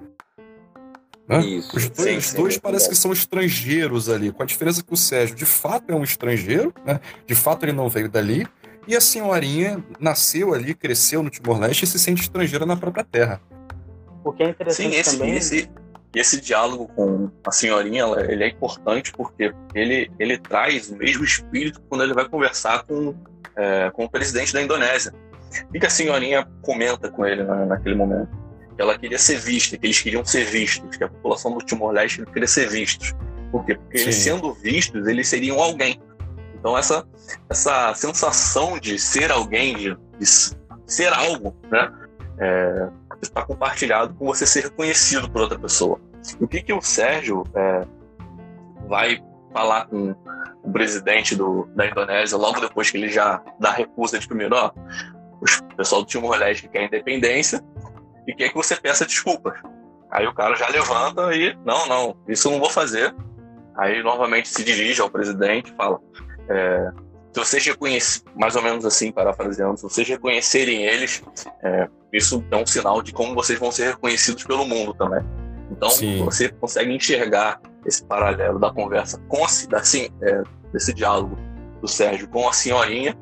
Né? Isso. Os dois, sim, os dois sim, parece que são estrangeiros ali, com a diferença que o Sérgio, de fato, é um estrangeiro, né? De fato, ele não veio dali. E a senhorinha nasceu ali, cresceu no Timor-Leste e se sente estrangeira na própria terra. O que é interessante Sim, esse, também... esse, esse diálogo com a senhorinha, ele é importante porque ele, ele traz o mesmo espírito quando ele vai conversar com, é, com o presidente da Indonésia. O que a senhorinha comenta com ele na, naquele momento? Que ela queria ser vista, que eles queriam ser vistos, que a população do Timor-Leste queria ser vistos. Por quê? Porque Sim. eles sendo vistos, eles seriam alguém. Então essa, essa sensação de ser alguém, de, de ser algo, né? É, está compartilhado com você ser reconhecido por outra pessoa. o que, que o Sérgio é, vai falar com o presidente do, da Indonésia logo depois que ele já dá recusa de primeiro, ó, o pessoal do Timor-Leste quer independência e quer que você peça desculpas. Aí o cara já levanta e, não, não, isso eu não vou fazer. Aí novamente se dirige ao presidente e fala, é, se vocês reconhecerem, mais ou menos assim, parafraseando, se vocês reconhecerem eles, é, isso é um sinal de como vocês vão ser reconhecidos pelo mundo também. Então, Sim. você consegue enxergar esse paralelo da conversa com a, assim, é, desse diálogo do Sérgio com a senhorinha,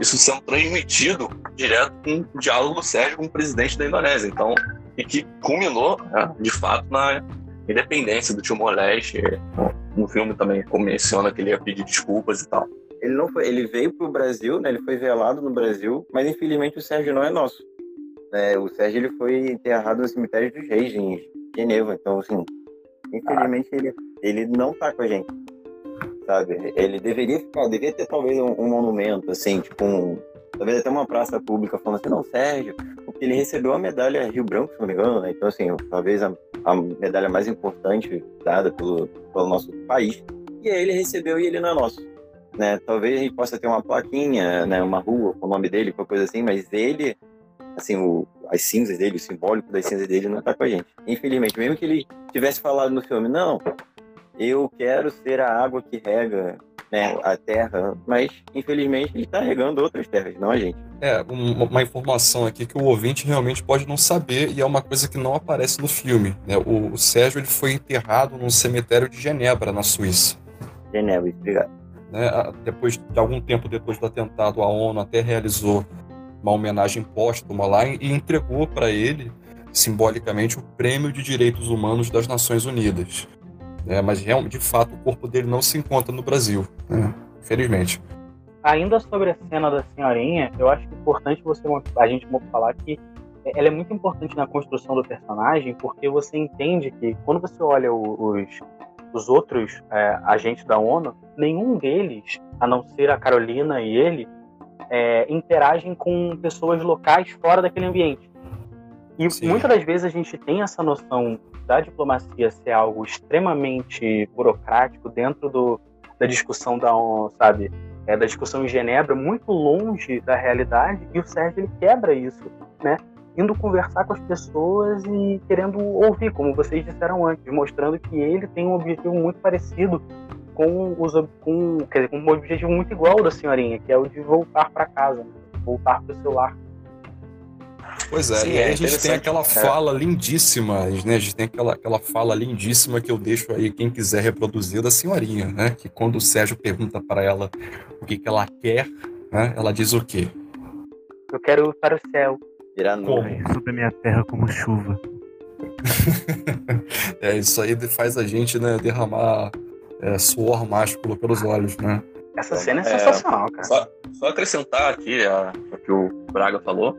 isso sendo transmitido direto com o diálogo do Sérgio com o presidente da Indonésia. Então, e que culminou, né, de fato, na independência do Timor-Leste. No filme também menciona que ele ia pedir desculpas e tal. Ele não foi, ele veio para o Brasil, né? Ele foi velado no Brasil, mas infelizmente o Sérgio não é nosso. É, o Sérgio ele foi enterrado no cemitério dos Reis em Geneva. Então, assim, infelizmente ah. ele, ele não tá com a gente sabe? Ele deveria ficar, deveria ter talvez um, um, monumento, assim, tipo um. Talvez até uma praça pública falando assim, não, Sérgio, porque ele recebeu a medalha Rio Branco, se não me engano, né? Então, assim, talvez a, a medalha mais importante dada pelo, pelo nosso país. E aí ele recebeu e ele não é nosso. Né? Talvez a gente possa ter uma plaquinha, né? uma rua com o nome dele, qualquer coisa assim, mas ele, assim, o, as cinzas dele, o simbólico das cinzas dele não tá com a gente. Infelizmente, mesmo que ele tivesse falado no filme, não, eu quero ser a água que rega né, a terra, mas infelizmente ele está regando outras terras, não a gente. É, uma informação aqui que o ouvinte realmente pode não saber e é uma coisa que não aparece no filme. Né? O, o Sérgio ele foi enterrado num cemitério de Genebra, na Suíça. Genebra, obrigado. Né, depois de algum tempo depois do atentado, a ONU até realizou uma homenagem póstuma lá e entregou para ele simbolicamente o Prêmio de Direitos Humanos das Nações Unidas. É, mas de fato o corpo dele não se encontra no Brasil, né? infelizmente. Ainda sobre a cena da senhorinha, eu acho que é importante você a gente falar que ela é muito importante na construção do personagem, porque você entende que quando você olha os, os outros é, agentes da ONU, nenhum deles, a não ser a Carolina e ele, é, interagem com pessoas locais fora daquele ambiente. E Sim. muitas das vezes a gente tem essa noção da diplomacia ser algo extremamente burocrático dentro do, da discussão da sabe? É, da discussão em Genebra, muito longe da realidade, e o Sérgio ele quebra isso, né? Indo conversar com as pessoas e querendo ouvir, como vocês disseram antes, mostrando que ele tem um objetivo muito parecido com, os, com, quer dizer, com um objetivo muito igual da senhorinha, que é o de voltar para casa, né? voltar para o seu lar. Pois é, Sim, e aí é a gente tem aquela é. fala lindíssima, né? A gente tem aquela, aquela fala lindíssima que eu deixo aí, quem quiser reproduzir, da senhorinha, né? Que quando o Sérgio pergunta para ela o que, que ela quer, né? Ela diz o quê? Eu quero ir para o céu. Virar nuvem. Sobre a minha terra como chuva. é, isso aí faz a gente, né, derramar é, suor másculo pelos olhos, né? Essa cena é, é sensacional, cara. Só, só acrescentar aqui a, o que o Braga falou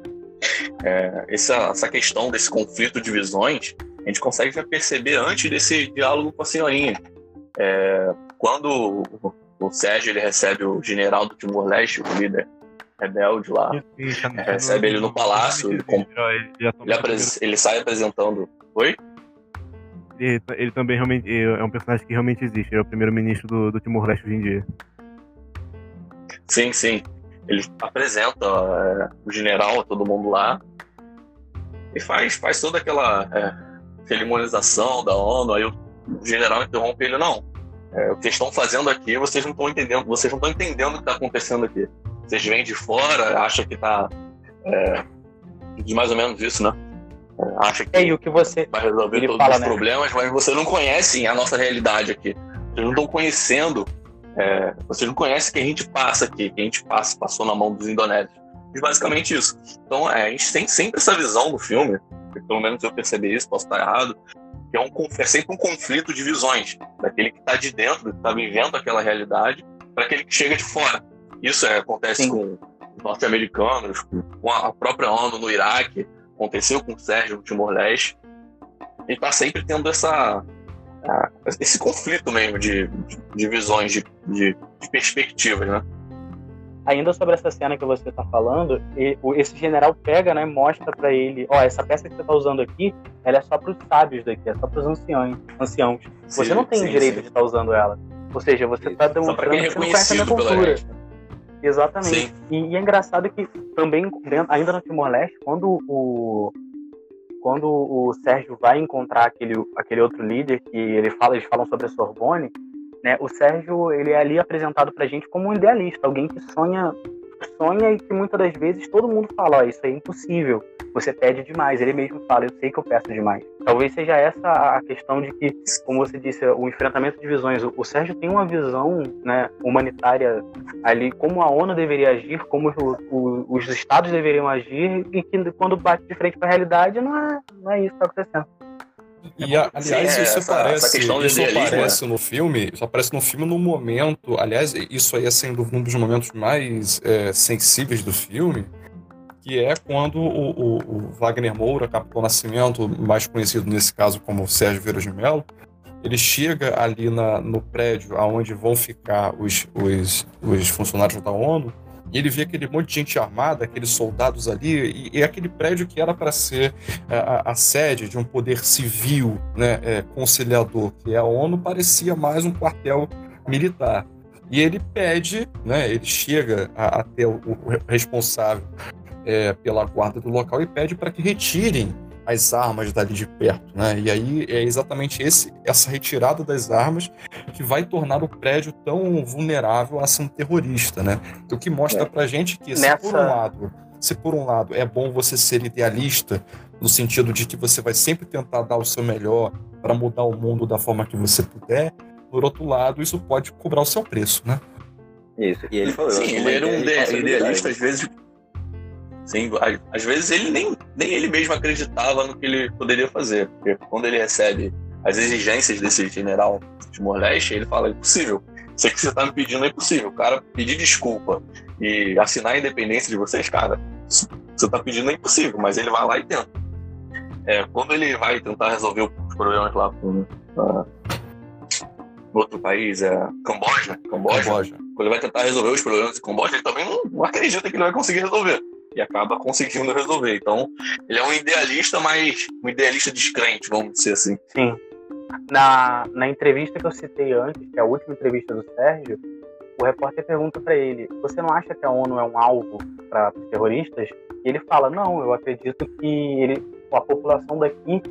é, essa, essa questão desse conflito de visões, a gente consegue já perceber antes desse diálogo com a senhorinha. É, quando o, o Sérgio ele recebe o general do Timor-Leste, o líder rebelde lá, é, recebe ele no palácio, ele, ele, ele, ele sai apresentando. Oi? Ele, ele, também realmente é um personagem que realmente existe, ele é o primeiro-ministro do, do Timor-Leste hoje em dia. Sim, sim ele apresenta é, o general a todo mundo lá e faz, faz toda aquela é, cerimonização da ONU. Aí o general interrompe ele: não, é, o que estão fazendo aqui, vocês não estão entendendo, vocês não estão entendendo o que está acontecendo aqui. Vocês vêm de fora, acham que está é, de mais ou menos isso, né? É, acha que, é, o que você vai resolver todos fala, os né? problemas, mas vocês não conhecem a nossa realidade aqui. Vocês não estão conhecendo é, você não conhece quem a gente passa aqui, quem a gente passa, passou na mão dos indonésios. Mas basicamente isso. Então, é, a gente tem sempre essa visão do filme, pelo menos eu percebi isso, posso estar errado, que é, um, é sempre um conflito de visões, daquele que está de dentro, que está vivendo aquela realidade, para aquele que chega de fora. Isso é, acontece Sim. com os norte-americanos, com a própria ONU no Iraque, aconteceu com o Sérgio no Timor-Leste. E está sempre tendo essa, esse conflito mesmo de, de visões, de, de, de, perspectivas, né? Ainda sobre essa cena que você está falando, esse general pega, né, mostra para ele, ó, essa peça que você está usando aqui, ela é só para os sábios daqui, é só para os anciãos, anciãos. Você sim, não tem sim, direito sim. de estar tá usando ela. Ou seja, você está demonstrando que você não conhece a minha cultura. Exatamente. E, e, é engraçado que também, ainda no Timor-Leste, quando o, quando o Sérgio vai encontrar aquele, aquele outro líder que ele fala, eles falam sobre a Sorbonne, né? O Sérgio ele é ali apresentado para gente como um idealista, alguém que sonha sonha e que muitas das vezes todo mundo fala, isso é impossível, você pede demais. Ele mesmo fala, eu sei que eu peço demais. Talvez seja essa a questão de que, como você disse, o enfrentamento de visões. O, Sérgio tem uma visão né, humanitária ali, como a ONU deveria agir, como os estados deveriam agir, e que quando bate de frente para a realidade, não é, não é isso que está acontecendo. E, a, aliás, Sim, isso, essa, aparece, essa isso aparece no filme, isso aparece no filme no momento, aliás, isso aí é sendo um dos momentos mais é, sensíveis do filme, que é quando o, o, o, Wagner Moura, Capitão Nascimento, mais conhecido nesse caso como Sérgio Vieira de Mello, ele chega ali na, no prédio aonde vão ficar os, os, os funcionários da ONU e ele vê aquele monte de gente armada, aqueles soldados ali, e, e aquele prédio que era para ser a, a, sede de um poder civil, né, é, conciliador, que é a ONU, parecia mais um quartel militar. E ele pede, né, ele chega até o, o responsável é, pela guarda do local e pede para que retirem as armas dali de perto, né? E aí é exatamente esse, essa retirada das armas que vai tornar o prédio tão vulnerável a ação terrorista, né? O que mostra é. pra gente que, se por um lado, se por um lado é bom você ser idealista, no sentido de que você vai sempre tentar dar o seu melhor para mudar o mundo da forma que você puder, por outro lado, isso pode cobrar o seu preço, né? Isso. E ele falou, Sim, ele era um idealista, às vezes, Sim, às vezes ele nem, nem ele mesmo acreditava no que ele poderia fazer. Porque quando ele recebe as exigências desse general Timor-Leste, ele fala: é impossível. Isso que você está me pedindo é impossível. O cara pedir desculpa e assinar a independência de vocês, cara, você está pedindo é impossível, mas ele vai lá e tenta. É, quando ele vai tentar resolver os problemas lá com uh, outro país, é Camboja, Camboja, Camboja, quando ele vai tentar resolver os problemas de Camboja, ele também não, não acredita que ele vai conseguir resolver e acaba conseguindo resolver. Então, ele é um idealista, mas um idealista descrente, vamos dizer assim. Sim. Na, na entrevista que eu citei antes, que é a última entrevista do Sérgio, o repórter pergunta para ele: Você não acha que a ONU é um alvo para terroristas? E ele fala: Não, eu acredito que ele, a população daqui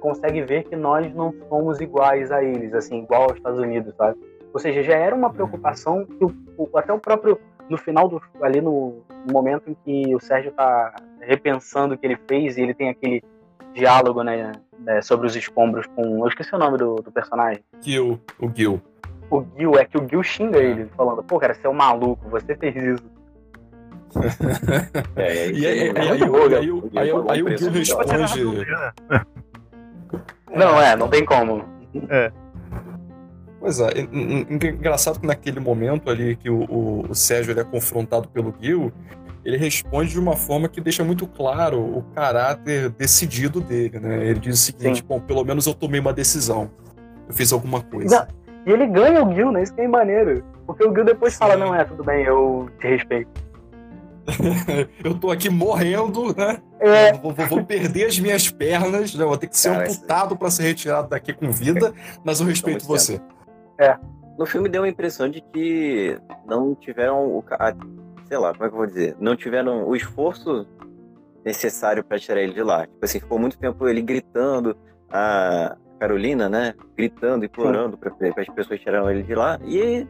consegue ver que nós não somos iguais a eles, assim, igual aos Estados Unidos, sabe? Ou seja, já era uma preocupação que o, até o próprio no final do ali no, momento em que o Sérgio tá repensando o que ele fez e ele tem aquele diálogo, né, né, sobre os escombros com. Eu esqueci o nome do, do personagem. Gil, o Gil. O Gil, é que o Gil xinga ele, falando, pô, cara, você é um maluco, você fez isso. é, e aí, aí, o Gil responde. Não, é, não tem como. É. Pois é, engraçado que naquele momento ali que o, o, o Sérgio é confrontado pelo Gil, ele responde de uma forma que deixa muito claro o caráter decidido dele, né? Ele diz o seguinte, Sim. bom, pelo menos eu tomei uma decisão, eu fiz alguma coisa. E ele ganha o Gil, né? Isso que é maneiro. Porque o Gil depois Sim. fala, não é, tudo bem, eu te respeito. eu tô aqui morrendo, né? É. Vou, vou, vou, perder as minhas pernas, né? vou ter que ser Cara, amputado para ser retirado daqui com vida, mas eu respeito você. É. No filme deu a impressão de que não tiveram o. sei lá, como é que eu vou dizer? Não tiveram o esforço necessário para tirar ele de lá. Tipo assim, ficou muito tempo ele gritando, a Carolina, né? Gritando, implorando para as pessoas tirarem ele de lá. E,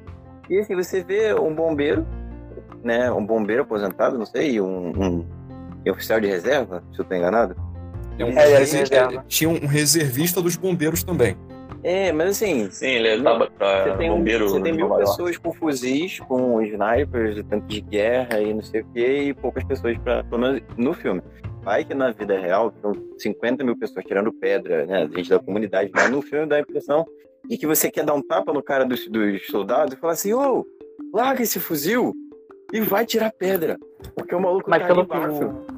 e assim, você vê um bombeiro, né? Um bombeiro aposentado, não sei, um, um, um oficial de reserva, se eu estou enganado. É um, é, é, tinha um reservista dos bombeiros também. É, mas assim. Sim, ele é não, pra você tem, bombeiro. Você tem mil pessoas com fuzis, com snipers, tanques de guerra e não sei o que, e poucas pessoas para Pelo menos no filme. Vai que na vida real, são 50 mil pessoas tirando pedra, né? Gente da comunidade, mas no filme dá a impressão de que você quer dar um tapa no cara dos, dos soldados e falar assim: ô, larga esse fuzil e vai tirar pedra. Porque o maluco mas tá pelo ali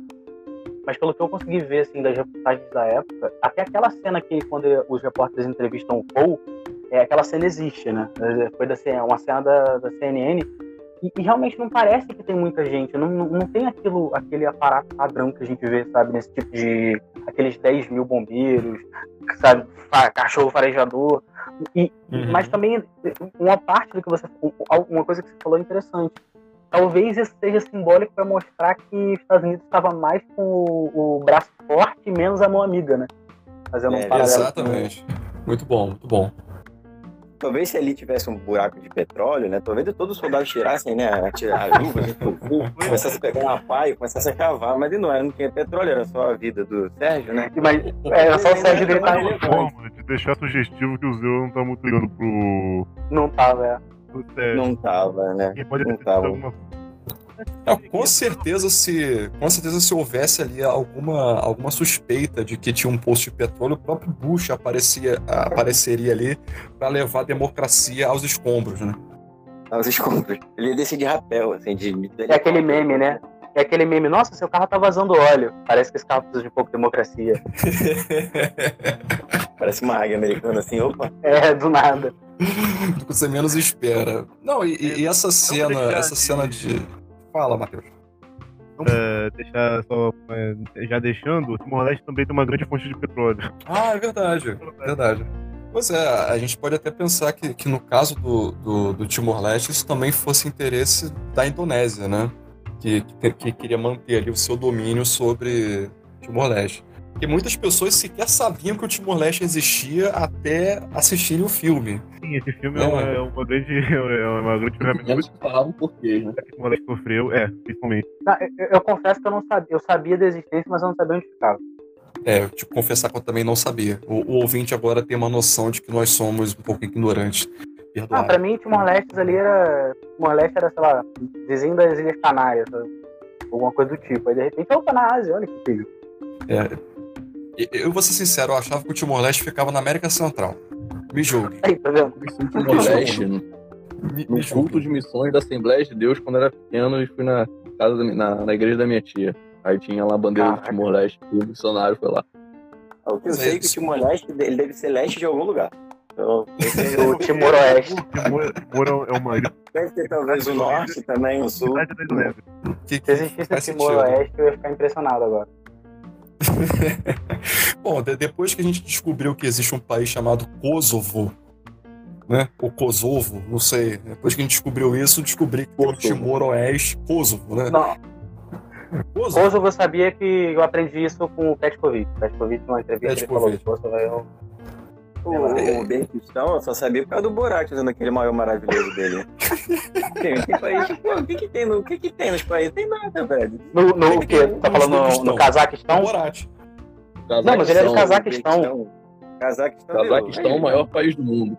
mas pelo que eu consegui ver assim das reportagens da época, até aquela cena que quando os repórteres entrevistam o Paul, é, aquela cena existe, né? Foi da, uma cena da, da CNN e, e, realmente não parece que tem muita gente, não, não, não, tem aquilo, aquele aparato padrão que a gente vê, sabe, nesse tipo de. aqueles 10 mil bombeiros, sabe, cachorro farejador. E, uhum. Mas também, uma parte do que você. Uma coisa que você falou é interessante talvez isso seja simbólico para mostrar que os Estados Unidos estava mais com o, o, braço forte e menos a mão amiga, né? Fazendo é, um paralelo. Exatamente. Com... Muito bom, muito bom. talvez se ali tivesse um buraco de petróleo, né? Talvez todos os soldados tirassem, né? Atirar a luva, começassem a pegar uma pá e começassem a cavar, mas não era, não tinha petróleo, era só a vida do Sérgio, né? Mas era só o Sérgio gritar. Deixar sugestivo que o Zeu não tá muito ligando pro. Não tava, é. Não tava, né? Pode não tava. alguma Não, com certeza se com certeza se houvesse ali alguma, alguma suspeita de que tinha um posto de petróleo, o próprio Bush aparecia, apareceria ali para levar a democracia aos escombros, né? Aos escombros. Ele ia descer de rapel, assim, de. É aquele meme, né? É aquele meme, nossa, seu carro tá vazando óleo. Parece que esse carro precisa de um pouco de democracia. Parece uma águia americana, assim, opa. É, do nada. Do que você menos espera. Não, e, e- e essa cena, essa de- cena de. Fala, Matheus. É, deixar só. é, já deixando, o Timor-Leste também tem uma grande fonte de petróleo. Ah, é verdade. Verdade. Pois é, a gente pode até pensar que, que no caso do, do, do Timor-Leste isso também fosse interesse da Indonésia, né? Que, que, que queria manter ali o seu domínio sobre Timor-Leste. Porque muitas pessoas sequer sabiam que o Timor-Leste existia até assistirem o filme. Sim, esse filme É. é, uma, é uma grande. É uma grande ferramenta falavam porquês, né? que o Timor-Leste sofreu. É, principalmente. Não, eu, eu confesso que eu não sabia. Eu sabia da existência, mas eu não sabia onde ficava. É, eu, tipo, confessar que eu também não sabia. O, o ouvinte agora tem uma noção de que nós somos um pouco ignorantes. Ah, pra mim, Timor-Leste ali era. Timor-Leste era, sei lá, vizinho das Ilhas Canárias, alguma coisa do tipo. Aí de repente, opa, na Ásia, olha que filho. E- Eu vou ser sincero, eu achava que o Timor-Leste ficava na América Central. Me julgue. Aí, tá vendo? Timor-Leste no, culto de missões da Assembleia de Deus quando era pequeno e fui na, casa da na, na igreja da minha tia. Aí tinha lá a bandeira Caraca. do Timor-Leste e o missionário foi lá. O que eu é sei é que o. Timor-Leste ele deve ser leste de algum lugar. Então, O Timor-Oeste. Timor, Timor é uma ilha deve ter talvez o norte também, o sul. Que, Se existisse o. Timor-Oeste, eu ia ficar impressionado agora. Bom, de- depois que a gente descobriu que existe um país chamado Kosovo, né? Ou Kosovo, não sei. Depois que a gente descobriu isso, descobri que o Kosovo. Timor-Oeste, Kosovo, né? Não, Kosovo. Kosovo eu sabia que eu aprendi isso com o Petkovic. O Petkovic, numa entrevista, ele falou Petkovic. que Kosovo é. O, o Uzbequistão eu só sabia por causa do Borat usando aquele maior maravilhoso dele. Tem, tem país, pô, o que que tem, no, o que que tem nos países? Tem nada, velho. No, no o quê? Tá falando no, no. Cazaquistão? Borat. Não, mas ele é do Cazaquistão. Cazaquistão. Cazaquistão. Cazaquistão é o maior país do mundo.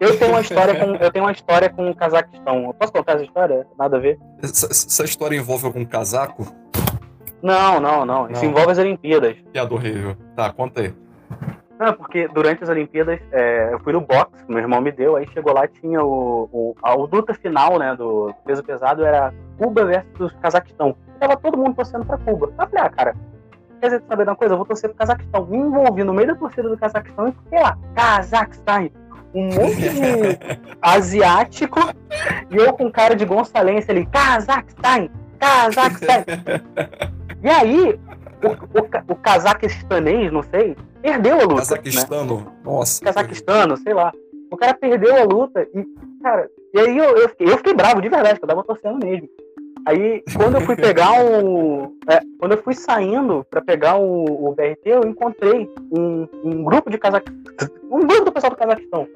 Eu tenho uma história com, eu tenho uma história com o Cazaquistão. Eu posso contar essa história? Nada a ver? Essa, essa história envolve algum casaco? Não, não, não. Isso Não. envolve as Olimpíadas. Piada horrível. Tá, conta aí. Não, porque durante as Olimpíadas é, eu fui no box, meu irmão me deu, aí chegou lá tinha o, o a luta final, né, do peso pesado era Cuba versus Cazaquistão. Tava todo mundo torcendo pra Cuba. Eu falei, ah, cara, quer dizer, saber de uma coisa? Eu vou torcer pro Cazaquistão. Me envolvi no meio da torcida do Cazaquistão e fiquei lá, Cazaquistão. Um monte de asiático e eu com cara de gonçalense ali, Cazaquistão, Cazaquistão. E aí, o, o, ca- o cazaquistanês, não sei, perdeu a luta. Né? Cazaquistano. Nossa. Cazaquistano, sei lá. O cara perdeu a luta e, cara, e aí eu, eu, fiquei, eu fiquei bravo de verdade, que eu tava torcendo mesmo. Aí, quando eu fui pegar o. é, quando eu fui saindo pra pegar o, o BRT, eu encontrei um, um grupo de Cazaquistão. Um grupo do pessoal do Cazaquistão.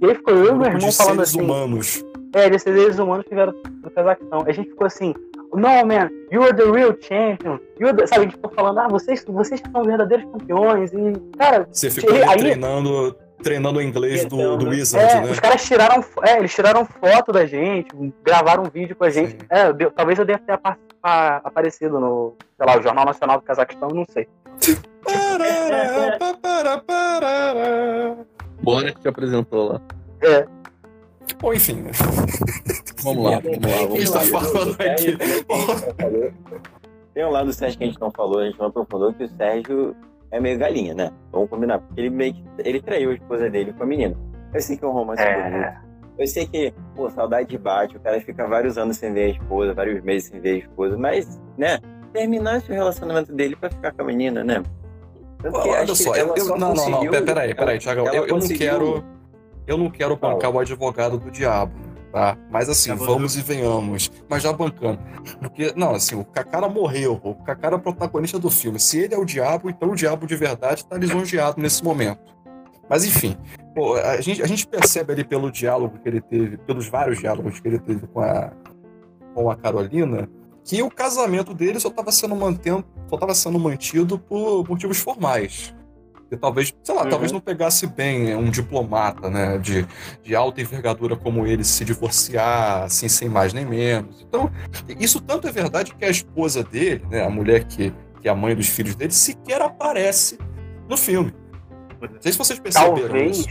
E aí ficou eu e meu irmão de falando seres assim. humanos. É, desses seres humanos que vieram do Cazaquistão. A gente ficou assim, no man, you're the real champion. You're the... Sabe, a gente ficou falando, ah, vocês, vocês são verdadeiros campeões. E, cara, Você ficou ali Aí- treinando, treinando o inglês do, Então, do né? Wizard, é, né? os caras tiraram, é, eles tiraram foto da gente, gravaram um vídeo com a gente. É, deu- talvez eu deva ter a- aparecido no, sei lá, o Jornal Nacional do Cazaquistão, não sei. Bora que te apresentou lá. Bom, enfim. Vamos lá, vamos lá. Vamos tá falando aqui. Tem um lado do Sérgio que a gente não falou, a gente não aprofundou, que o Sérgio é meio galinha, né? Vamos combinar, porque ele meio que ele traiu a esposa dele com a menina. Eu sei que é um romance bonito. É, Eu sei que, pô, saudade bate, o cara fica vários anos sem ver a esposa, vários meses sem ver a esposa, mas, né, terminasse o relacionamento dele pra ficar com a menina, né? Olha só, eu, eu- só não, não, não, peraí, peraí, Thiago, eu, eu não quero, eu não quero bancar o advogado do diabo, tá? Mas assim, vamos e venhamos, mas já bancando, porque, não, assim, o Kakara morreu, o Kakara é o protagonista do filme, se ele é o diabo, então o diabo de verdade tá lisonjeado nesse momento, Mas enfim, pô, a, gente, a gente percebe ali pelo diálogo que ele teve, pelos vários diálogos que ele teve com a, com a Carolina, que o casamento dele só estava sendo, mantendo, só tava sendo mantido por motivos formais. Talvez, sei lá, Uhum. talvez não pegasse bem um diplomata, né, de, de alta envergadura como ele se divorciar, assim, sem mais nem menos. Então, isso tanto é verdade que a esposa dele, né, a mulher que, que é a mãe dos filhos dele, sequer aparece no filme. Não sei se vocês perceberam Talvez. isso.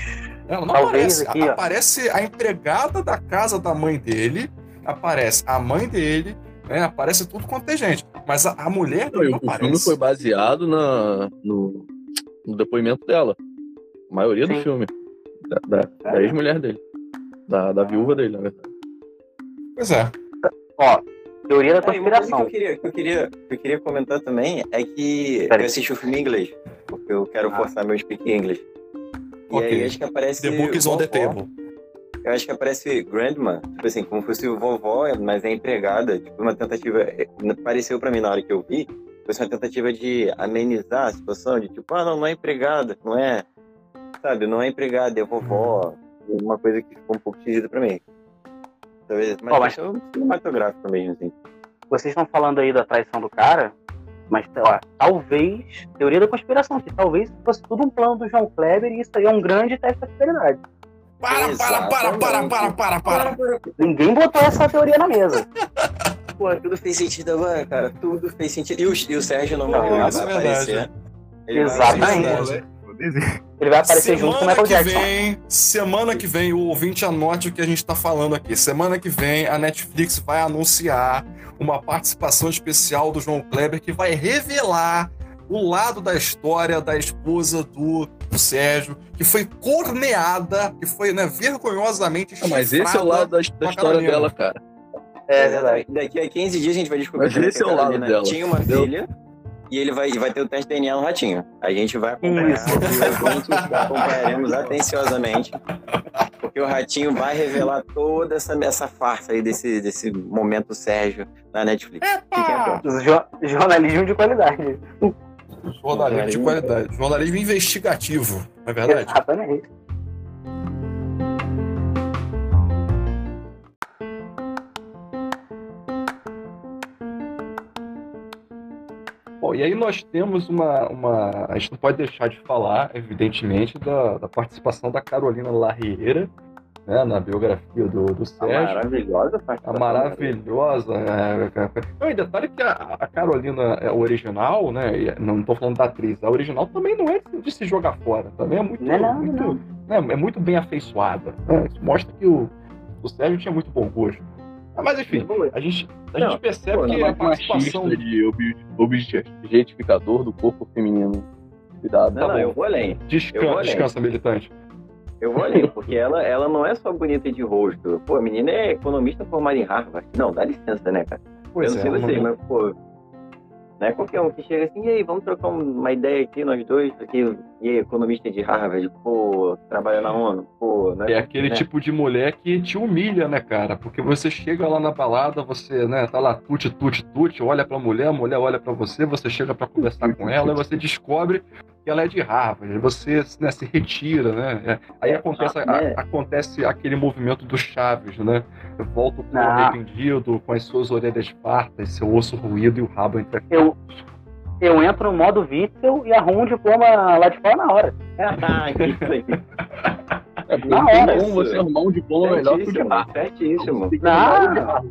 Ela não Talvez aparece. aqui, aparece a empregada da casa da mãe dele, aparece a mãe dele, né? Aparece tudo quanto é gente. Mas a, a mulher Não, não o filme aparece. foi baseado na, no, no depoimento dela. A maioria do Sim. filme. Da, da, da ex-mulher dele. Da, da viúva dele, na verdade. Pois é. Ó, teoria da e uma coisa que conspiração. eu queria, que eu queria, que eu queria comentar também é que Peraí. eu assisti o filme em inglês, porque eu quero Ah. forçar meu speaking English. E Ok. aí acho que aparece. The book is on the table. Eu acho que aparece grandma, tipo assim, como fosse o vovó, mas é empregada, tipo uma tentativa, é, pareceu pra mim na hora que eu vi, fosse uma tentativa de amenizar a situação, de tipo, ah, não, não é empregada, não é, sabe, não é empregada, é vovó, uma coisa que ficou um pouco esquisita pra mim. Talvez, mas, Ó, mas- é um cinematográfico mesmo, assim. Vocês estão falando aí da traição do cara, mas ó, talvez, teoria da conspiração, que talvez fosse tudo um plano do João Kleber e isso aí é um grande teste da fidelidade. Para, para, para, para, para, para, para. Ninguém botou essa teoria na mesa. Pô, tudo fez sentido agora, cara, tudo fez sentido. E o, e o Sérgio não, Não, ele vai isso é aparecer. verdade. Ele vai Exatamente. aparecer. Verdade. Ele vai aparecer junto com o Semana Michael que Jackson. vem, semana que vem, o ouvinte anote o que a gente tá falando aqui. Semana que vem, a Netflix vai anunciar uma participação especial do João Kleber que vai revelar o lado da história da esposa do, do Sérgio, que foi corneada, que foi né, vergonhosamente mas esse é o lado da, da história dela, cara. É verdade. Daqui a 15 dias a gente vai descobrir Mas como esse que é o a lado Carolina dela, Tinha uma entendeu? filha e ele vai, vai ter o teste de DNA no ratinho. A gente vai acompanhar Isso. acompanharemos atenciosamente. Porque o ratinho vai revelar toda essa, essa farsa aí desse, desse momento Sérgio na Netflix. Atentos. Jo- jornalismo de qualidade. Jornalismo de qualidade. Jornalismo investigativo, não é verdade? Exatamente. E aí nós temos uma, uma. A gente não pode deixar de falar, evidentemente, da, da participação da Carolina Larriera, né, na biografia do, do A Sérgio. maravilhosa A participação. maravilhosa. É, é, é. E detalhe que a, a Carolina é original, né? e Não estou falando da atriz, a original também não é de se jogar fora, também é muito, é não, muito, não. né, é muito bem afeiçoada. né, Isso mostra que o, o Sérgio tinha muito bom gosto. Ah, Mas enfim, a gente, a Não, gente percebe Pô, que a é participação. de ob- objetificador do corpo feminino. Cuidado. Não, Tá não, bom. eu vou além. Descansa, vou além. descansa, militante. Eu vou além, porque ela, ela não é só bonita de rosto. Pô, a menina é economista formada em Harvard. Não, dá licença, né, cara? Pois eu não é, sei vocês, uma- mas, pô. Não é qualquer um que chega assim, e aí, vamos trocar uma ideia aqui, nós dois, aqui, e economista de Harvard, pô, trabalha na ONU, pô, não É aquele né? tipo de mulher que te humilha, né, cara? Porque você chega lá na balada, você, né, tá lá tute, tute, tute, olha pra mulher, a mulher olha pra você, você chega pra conversar com ela e você descobre que ela é de Harvard. Você né, se retira, né? É, Aí acontece, a- né? acontece aquele movimento do Chaves, né? Eu volto com Não. arrependido, com as suas orelhas fartas, seu osso ruído e o rabo entre Eu, eu entro no modo Witzel e arrumo um diploma lá de fora na hora. Ah, isso aí. É, porque Na hora, como isso. você arrumar um diploma melhor que o de Certíssimo, de Harvard.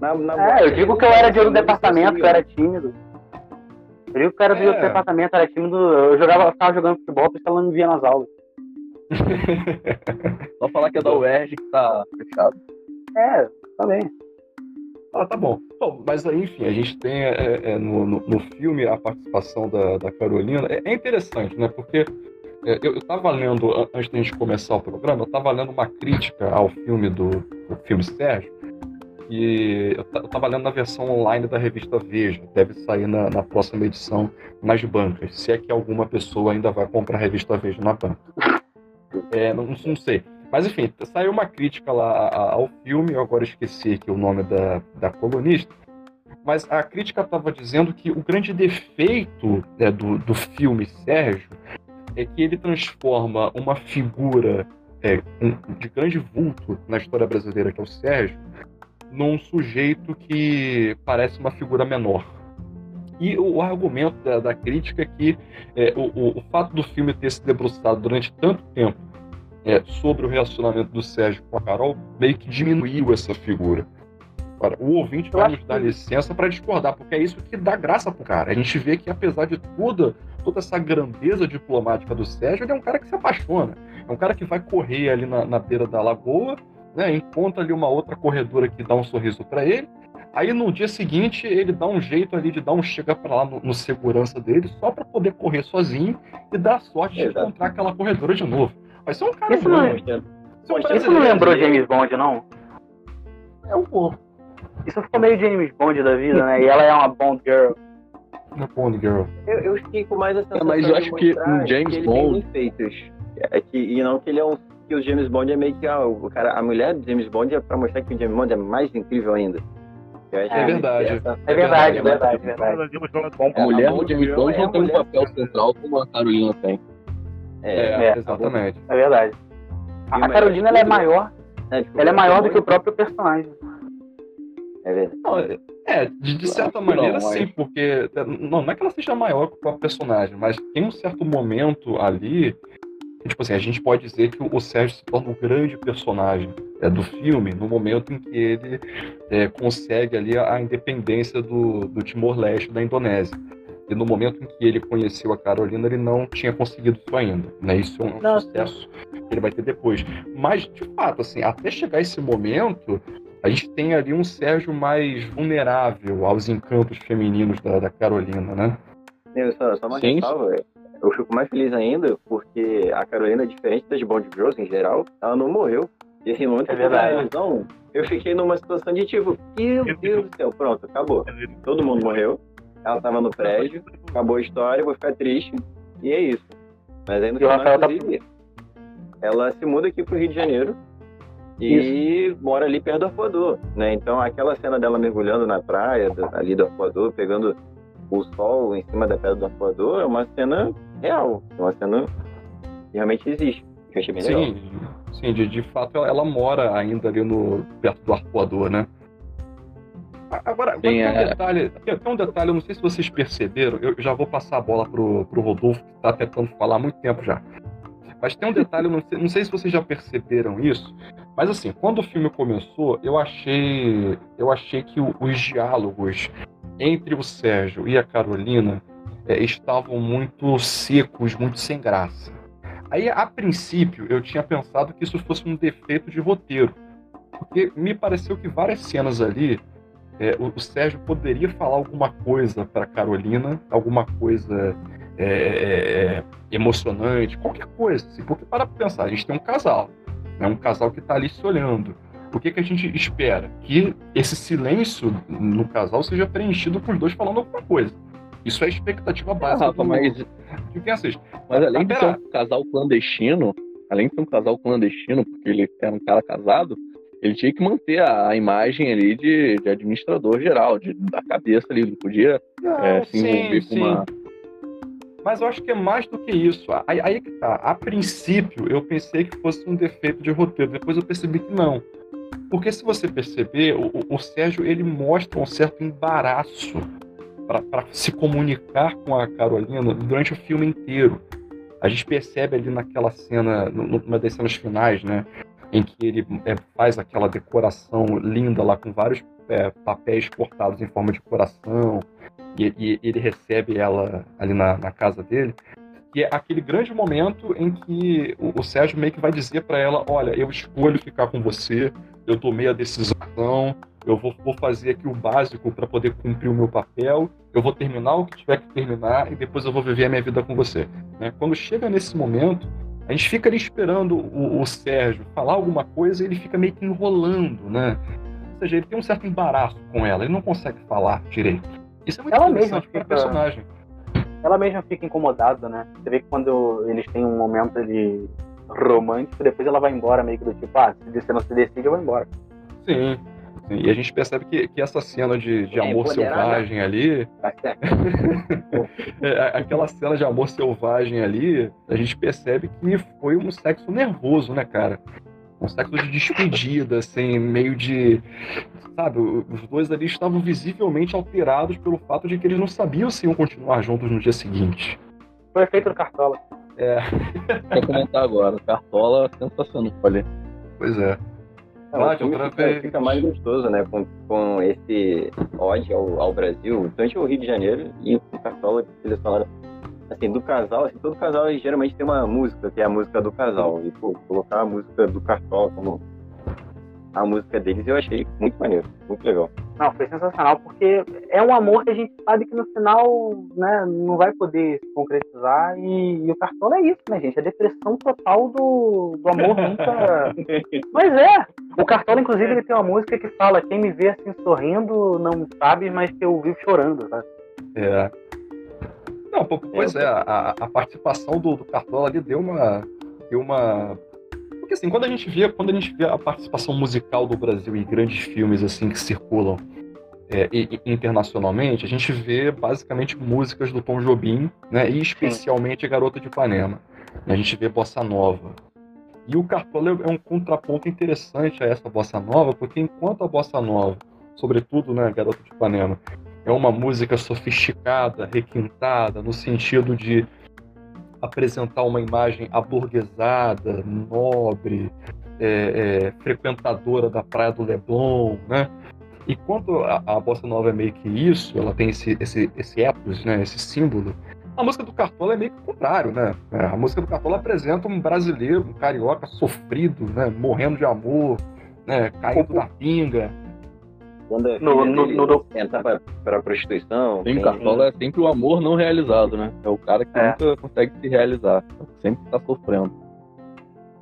Na, na É, eu digo que eu era de outro departamento, que eu era tímido. Eu digo que eu era de outro É. departamento, era tímido. Eu jogava, ficava jogando futebol, porque ela não me via nas aulas. Só falar que é da UERJ que tá fechado. É, também. Ah, tá bom. Bom, mas aí, enfim, a gente tem é, é, no, no, no filme a participação da, da Carolina. É, é interessante, né? Porque é, eu, eu tava lendo, an- antes da gente começar o programa, eu tava lendo uma crítica ao filme do, do filme Sérgio. E eu, ta- eu tava lendo na versão online da revista Veja. Deve sair na, na próxima edição nas bancas. Se é que alguma pessoa ainda vai comprar a revista Veja na banca. É, não, não sei. Mas enfim, saiu uma crítica lá ao filme, eu agora esqueci aqui o nome da, da colunista, mas a crítica estava dizendo que o grande defeito né, do, do filme Sérgio é que ele transforma uma figura é, de grande vulto na história brasileira, que é o Sérgio, num sujeito que parece uma figura menor. E o, argumento da, da, crítica é que é, o, o, o, fato do filme ter se debruçado durante tanto tempo é, sobre o relacionamento do Sérgio com a Carol meio que diminuiu essa figura. Agora, o ouvinte vai nos dar licença para discordar, porque é isso que dá graça pro cara. A gente vê que, apesar de tudo, toda essa grandeza diplomática do Sérgio, ele é um cara que se apaixona. É um cara que vai correr ali na, na beira da lagoa, né, encontra ali uma outra corredora que dá um sorriso para ele. Aí no dia seguinte ele dá um jeito ali de dar um chega para lá no, no, segurança dele só para poder correr sozinho e dar sorte Exato. de encontrar aquela corredora de novo. Mas é um cara isso não, é- isso não lembrou James Bond, não? É um pouco. Isso ficou meio James Bond da vida, né? E ela é uma Bond Girl. Uma Bond Girl. Eu, eu fiquei com mais a sensação é, mas eu acho que um James que Bond. Feitos. É que, e não que ele é um. Que o James Bond é meio que. Ah, o cara, a mulher do James Bond é pra mostrar que o James Bond é mais incrível ainda. É verdade. Essa... É verdade, é verdade, é verdade. A mulher do James Bond não tem um papel central como a Carolina tem. É, é exatamente. É verdade. A, Carolina ela é maior. ela é maior do que o próprio personagem. É verdade. é, de, de certa não, maneira, não, sim, porque. Não, não é que ela seja maior que o próprio personagem, mas tem um certo momento ali. Tipo assim, a gente pode dizer que o Sérgio se torna um grande personagem é, do filme no momento em que ele é, consegue ali a, a independência do, do Timor-Leste da Indonésia. E no momento em que ele conheceu a Carolina, ele não tinha conseguido isso ainda. Né? Isso é um não, sucesso que ele vai ter depois. Mas, de fato, assim, até chegar esse momento, a gente tem ali um Sérgio mais vulnerável aos encantos femininos da, da Carolina, né? Eu só, só uma Sim. ressalva, eu fico mais feliz ainda porque a Carolina, diferente das Bond Girls em geral, ela não morreu. E assim, no momento é verdade. Então, eu fiquei numa situação de tipo, meu Deus do céu, pronto, acabou. Todo mundo morreu, ela tava no prédio, acabou a história, vou ficar triste, e é isso. Mas aí no final, inclusive, ela se muda aqui pro Rio de Janeiro, e Isso. mora ali perto do arpoador, né? Então aquela cena dela mergulhando na praia, ali do arpoador, pegando o sol em cima da pedra do arpoador, é uma cena real, é uma cena que realmente existe. Que eu achei bem sim, legal. sim, de, de fato ela, ela, mora ainda ali no perto do arpoador, né? Agora, tem, um é... detalhe, tem um detalhe, eu não sei se vocês perceberam, eu já vou passar a bola pro, pro Rodolfo, que está tentando falar há muito tempo já. Mas tem um detalhe, não sei, não sei se vocês já perceberam isso, mas assim, quando o filme começou, eu achei, eu achei que os diálogos entre o Sérgio e a Carolina é, estavam muito secos, muito sem graça. Aí, a princípio, eu tinha pensado que isso fosse um defeito de roteiro, porque me pareceu que várias cenas ali é, o, o, Sérgio poderia falar alguma coisa para Carolina, alguma coisa é, é, é, emocionante, qualquer coisa. Assim, porque para pensar, a gente tem um casal, é um casal que está ali se olhando. O que, que a gente espera? Que esse silêncio no casal seja preenchido com os dois falando alguma coisa. Isso é expectativa ah, básica do, mas, de quem assiste. Mas além de ser um casal clandestino, além de ser um casal clandestino, porque ele é um cara casado, ele tinha que manter a, a imagem ali de, de, administrador geral, de, da cabeça ali, não podia não, é, se envolver sim, com uma mas eu acho que é mais do que isso. Aí, aí que tá. A princípio, eu pensei que fosse um defeito de roteiro. Depois eu percebi que não. Porque se você perceber, o, o Sérgio ele mostra um certo embaraço para se comunicar com a Carolina durante o filme inteiro. A gente percebe ali naquela cena, numa das cenas finais, né? Em que ele é, faz aquela decoração linda lá com vários é, papéis cortados em forma de coração e, e ele recebe ela ali na, na, casa dele. E é aquele grande momento em que o, o Sérgio meio que vai dizer para ela: Olha, eu escolho ficar com você, eu tomei a decisão, eu vou, vou fazer aqui o básico para poder cumprir o meu papel, eu vou terminar o que tiver que terminar e depois eu vou viver a minha vida com você. Né? Quando chega nesse momento, a gente fica ali esperando o, o, Sérgio falar alguma coisa e ele fica meio que enrolando, né? Ou seja, ele tem um certo embaraço com ela, ele não consegue falar direito. Isso é muito ela mesma fica, personagem. Ela mesma fica incomodada, né? Você vê que quando eles têm um momento de romântico, depois ela vai embora, meio que do tipo, ah, se você não se decide, eu vou embora. Sim. Sim, e a gente percebe que, que essa cena de, de É, amor empoderada. selvagem ali, Tá é, aquela cena de amor selvagem ali, a gente percebe que foi um sexo nervoso, né, cara? Um sexo de despedida, assim, meio de. Sabe, os dois ali estavam visivelmente alterados pelo fato de que eles não sabiam se iam continuar juntos no dia seguinte. Foi o efeito do Cartola. Vou comentar agora. Cartola sensacional. Olha. Pois é. Não, Vai, o filme outra fica, fica mais gostoso, né? Com, com esse ódio ao, ao Brasil, tanto o Rio de Janeiro e o Cartola, eles falaram. Assim, do casal, assim, todo casal geralmente tem uma música, que é a música do casal. E, pô, colocar a música do Cartola como a música deles, eu achei muito maneiro, muito legal. Não, foi sensacional, porque é um amor que a gente sabe que no final né, não vai poder se concretizar. E, e o Cartola é isso, né, gente? A depressão total do, do amor nunca. Mas é! O Cartola, inclusive, ele tem uma música que fala: quem me vê assim sorrindo não sabe, mas que eu vivo chorando, sabe? É. Não, pois é, a, a participação do, do Cartola ali deu uma. Deu uma. Porque assim, quando a gente vê, quando a gente vê a participação musical do Brasil em grandes filmes assim que circulam é, e- internacionalmente, a gente vê basicamente músicas do Tom Jobim, né? E especialmente Garota de Ipanema. A gente vê Bossa Nova. E o Cartola é um contraponto interessante a essa Bossa Nova, porque enquanto a Bossa Nova, sobretudo, né, Garota de Ipanema, é uma música sofisticada, requintada, no sentido de apresentar uma imagem aburguesada, nobre, é, é, frequentadora da praia do Leblon, né? E quando a, a bossa nova é meio que isso, ela tem esse, esse, esse epos, né? Esse símbolo. A música do Cartola é meio que o contrário, né? É, A música do Cartola apresenta um brasileiro, um carioca sofrido, né? Morrendo de amor, né? Caindo da pinga. Quando a No- filha no- dele no do- entra pra, pra prostituição. Sim, tem- Cartola é sempre o amor não realizado, né? É o cara que É. nunca consegue se realizar. Sempre tá sofrendo.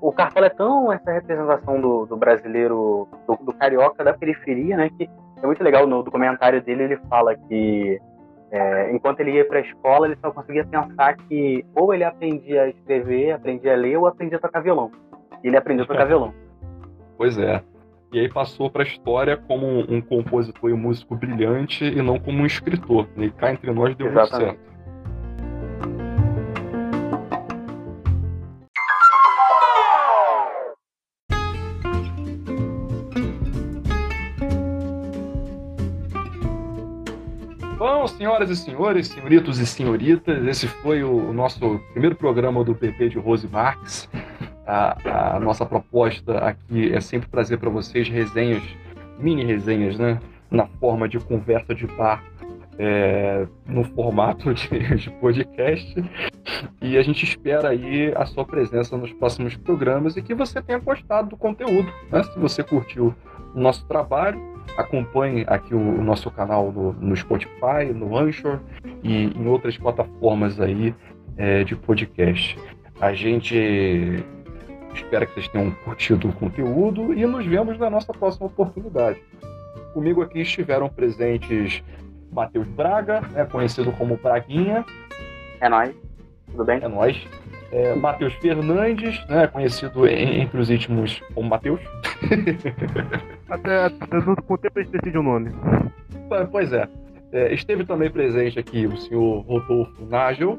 o Cartola é tão essa representação do, do brasileiro, do, do carioca da periferia, né? Que é muito legal. No documentário dele, ele fala que é, enquanto ele ia para a escola, ele só conseguia pensar que ou ele aprendia a escrever, aprendia a ler, ou aprendia a tocar violão. E ele aprendeu a tocar violão. Pois é. E aí passou para a história como um, compositor e um músico brilhante e não como um escritor. E cá entre nós deu muito Exatamente. certo. Bom, senhoras e senhores, senhoritos e senhoritas, esse foi o nosso primeiro programa do PP de Rose Marques. A, a nossa proposta aqui é sempre trazer para vocês resenhas, mini resenhas, né? Na forma de conversa de bar, é, no formato de, de podcast. E a gente espera aí a sua presença nos próximos programas e que você tenha gostado do conteúdo. Né? Se você curtiu o nosso trabalho, acompanhe aqui o, o nosso canal no, no Spotify, no Anchor e em outras plataformas aí é, de podcast. A gente espera que vocês tenham curtido o conteúdo e nos vemos na nossa próxima oportunidade. Comigo aqui estiveram presentes Matheus Braga, né, conhecido como Braguinha, É nóis. Tudo bem? é nós. É, Matheus Fernandes, né, conhecido em- entre os íntimos como Matheus. Até, até com o tempo a gente decide o nome. Ah, Pois é. É, Esteve também presente aqui o senhor Rodolfo Nagel.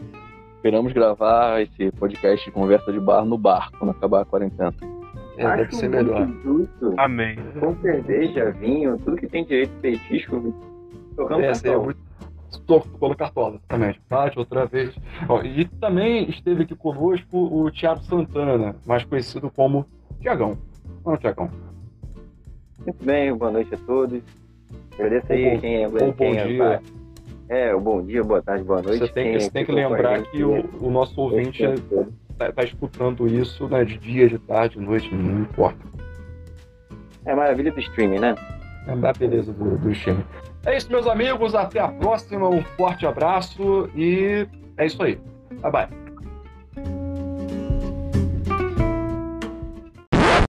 Esperamos gravar esse podcast de conversa de bar no bar, quando acabar a quarentena. É, Acho deve ser muito melhor. justo. Amém. Com cerveja, vinho, tudo que tem direito petisco. Tocamos É, seria cartão. muito. Tocou no Cartola, exatamente. Bate outra vez. Ó, e também esteve aqui conosco o Thiago Santana, mais conhecido como Tiagão. Não, Tiagão. Muito bem, boa noite a todos. Agradeço Ou aí bom- quem é. Ou quem bom é, dia. É, o bom dia, boa tarde, boa noite. Você tem, você tem que lembrar gente que o, o nosso ouvinte todo. está escutando isso né, de dia, de tarde, de noite, não importa. É a maravilha do streaming, né? É a beleza do, do streaming. É isso, meus amigos. Até a próxima. Um forte abraço e é isso aí. Bye bye.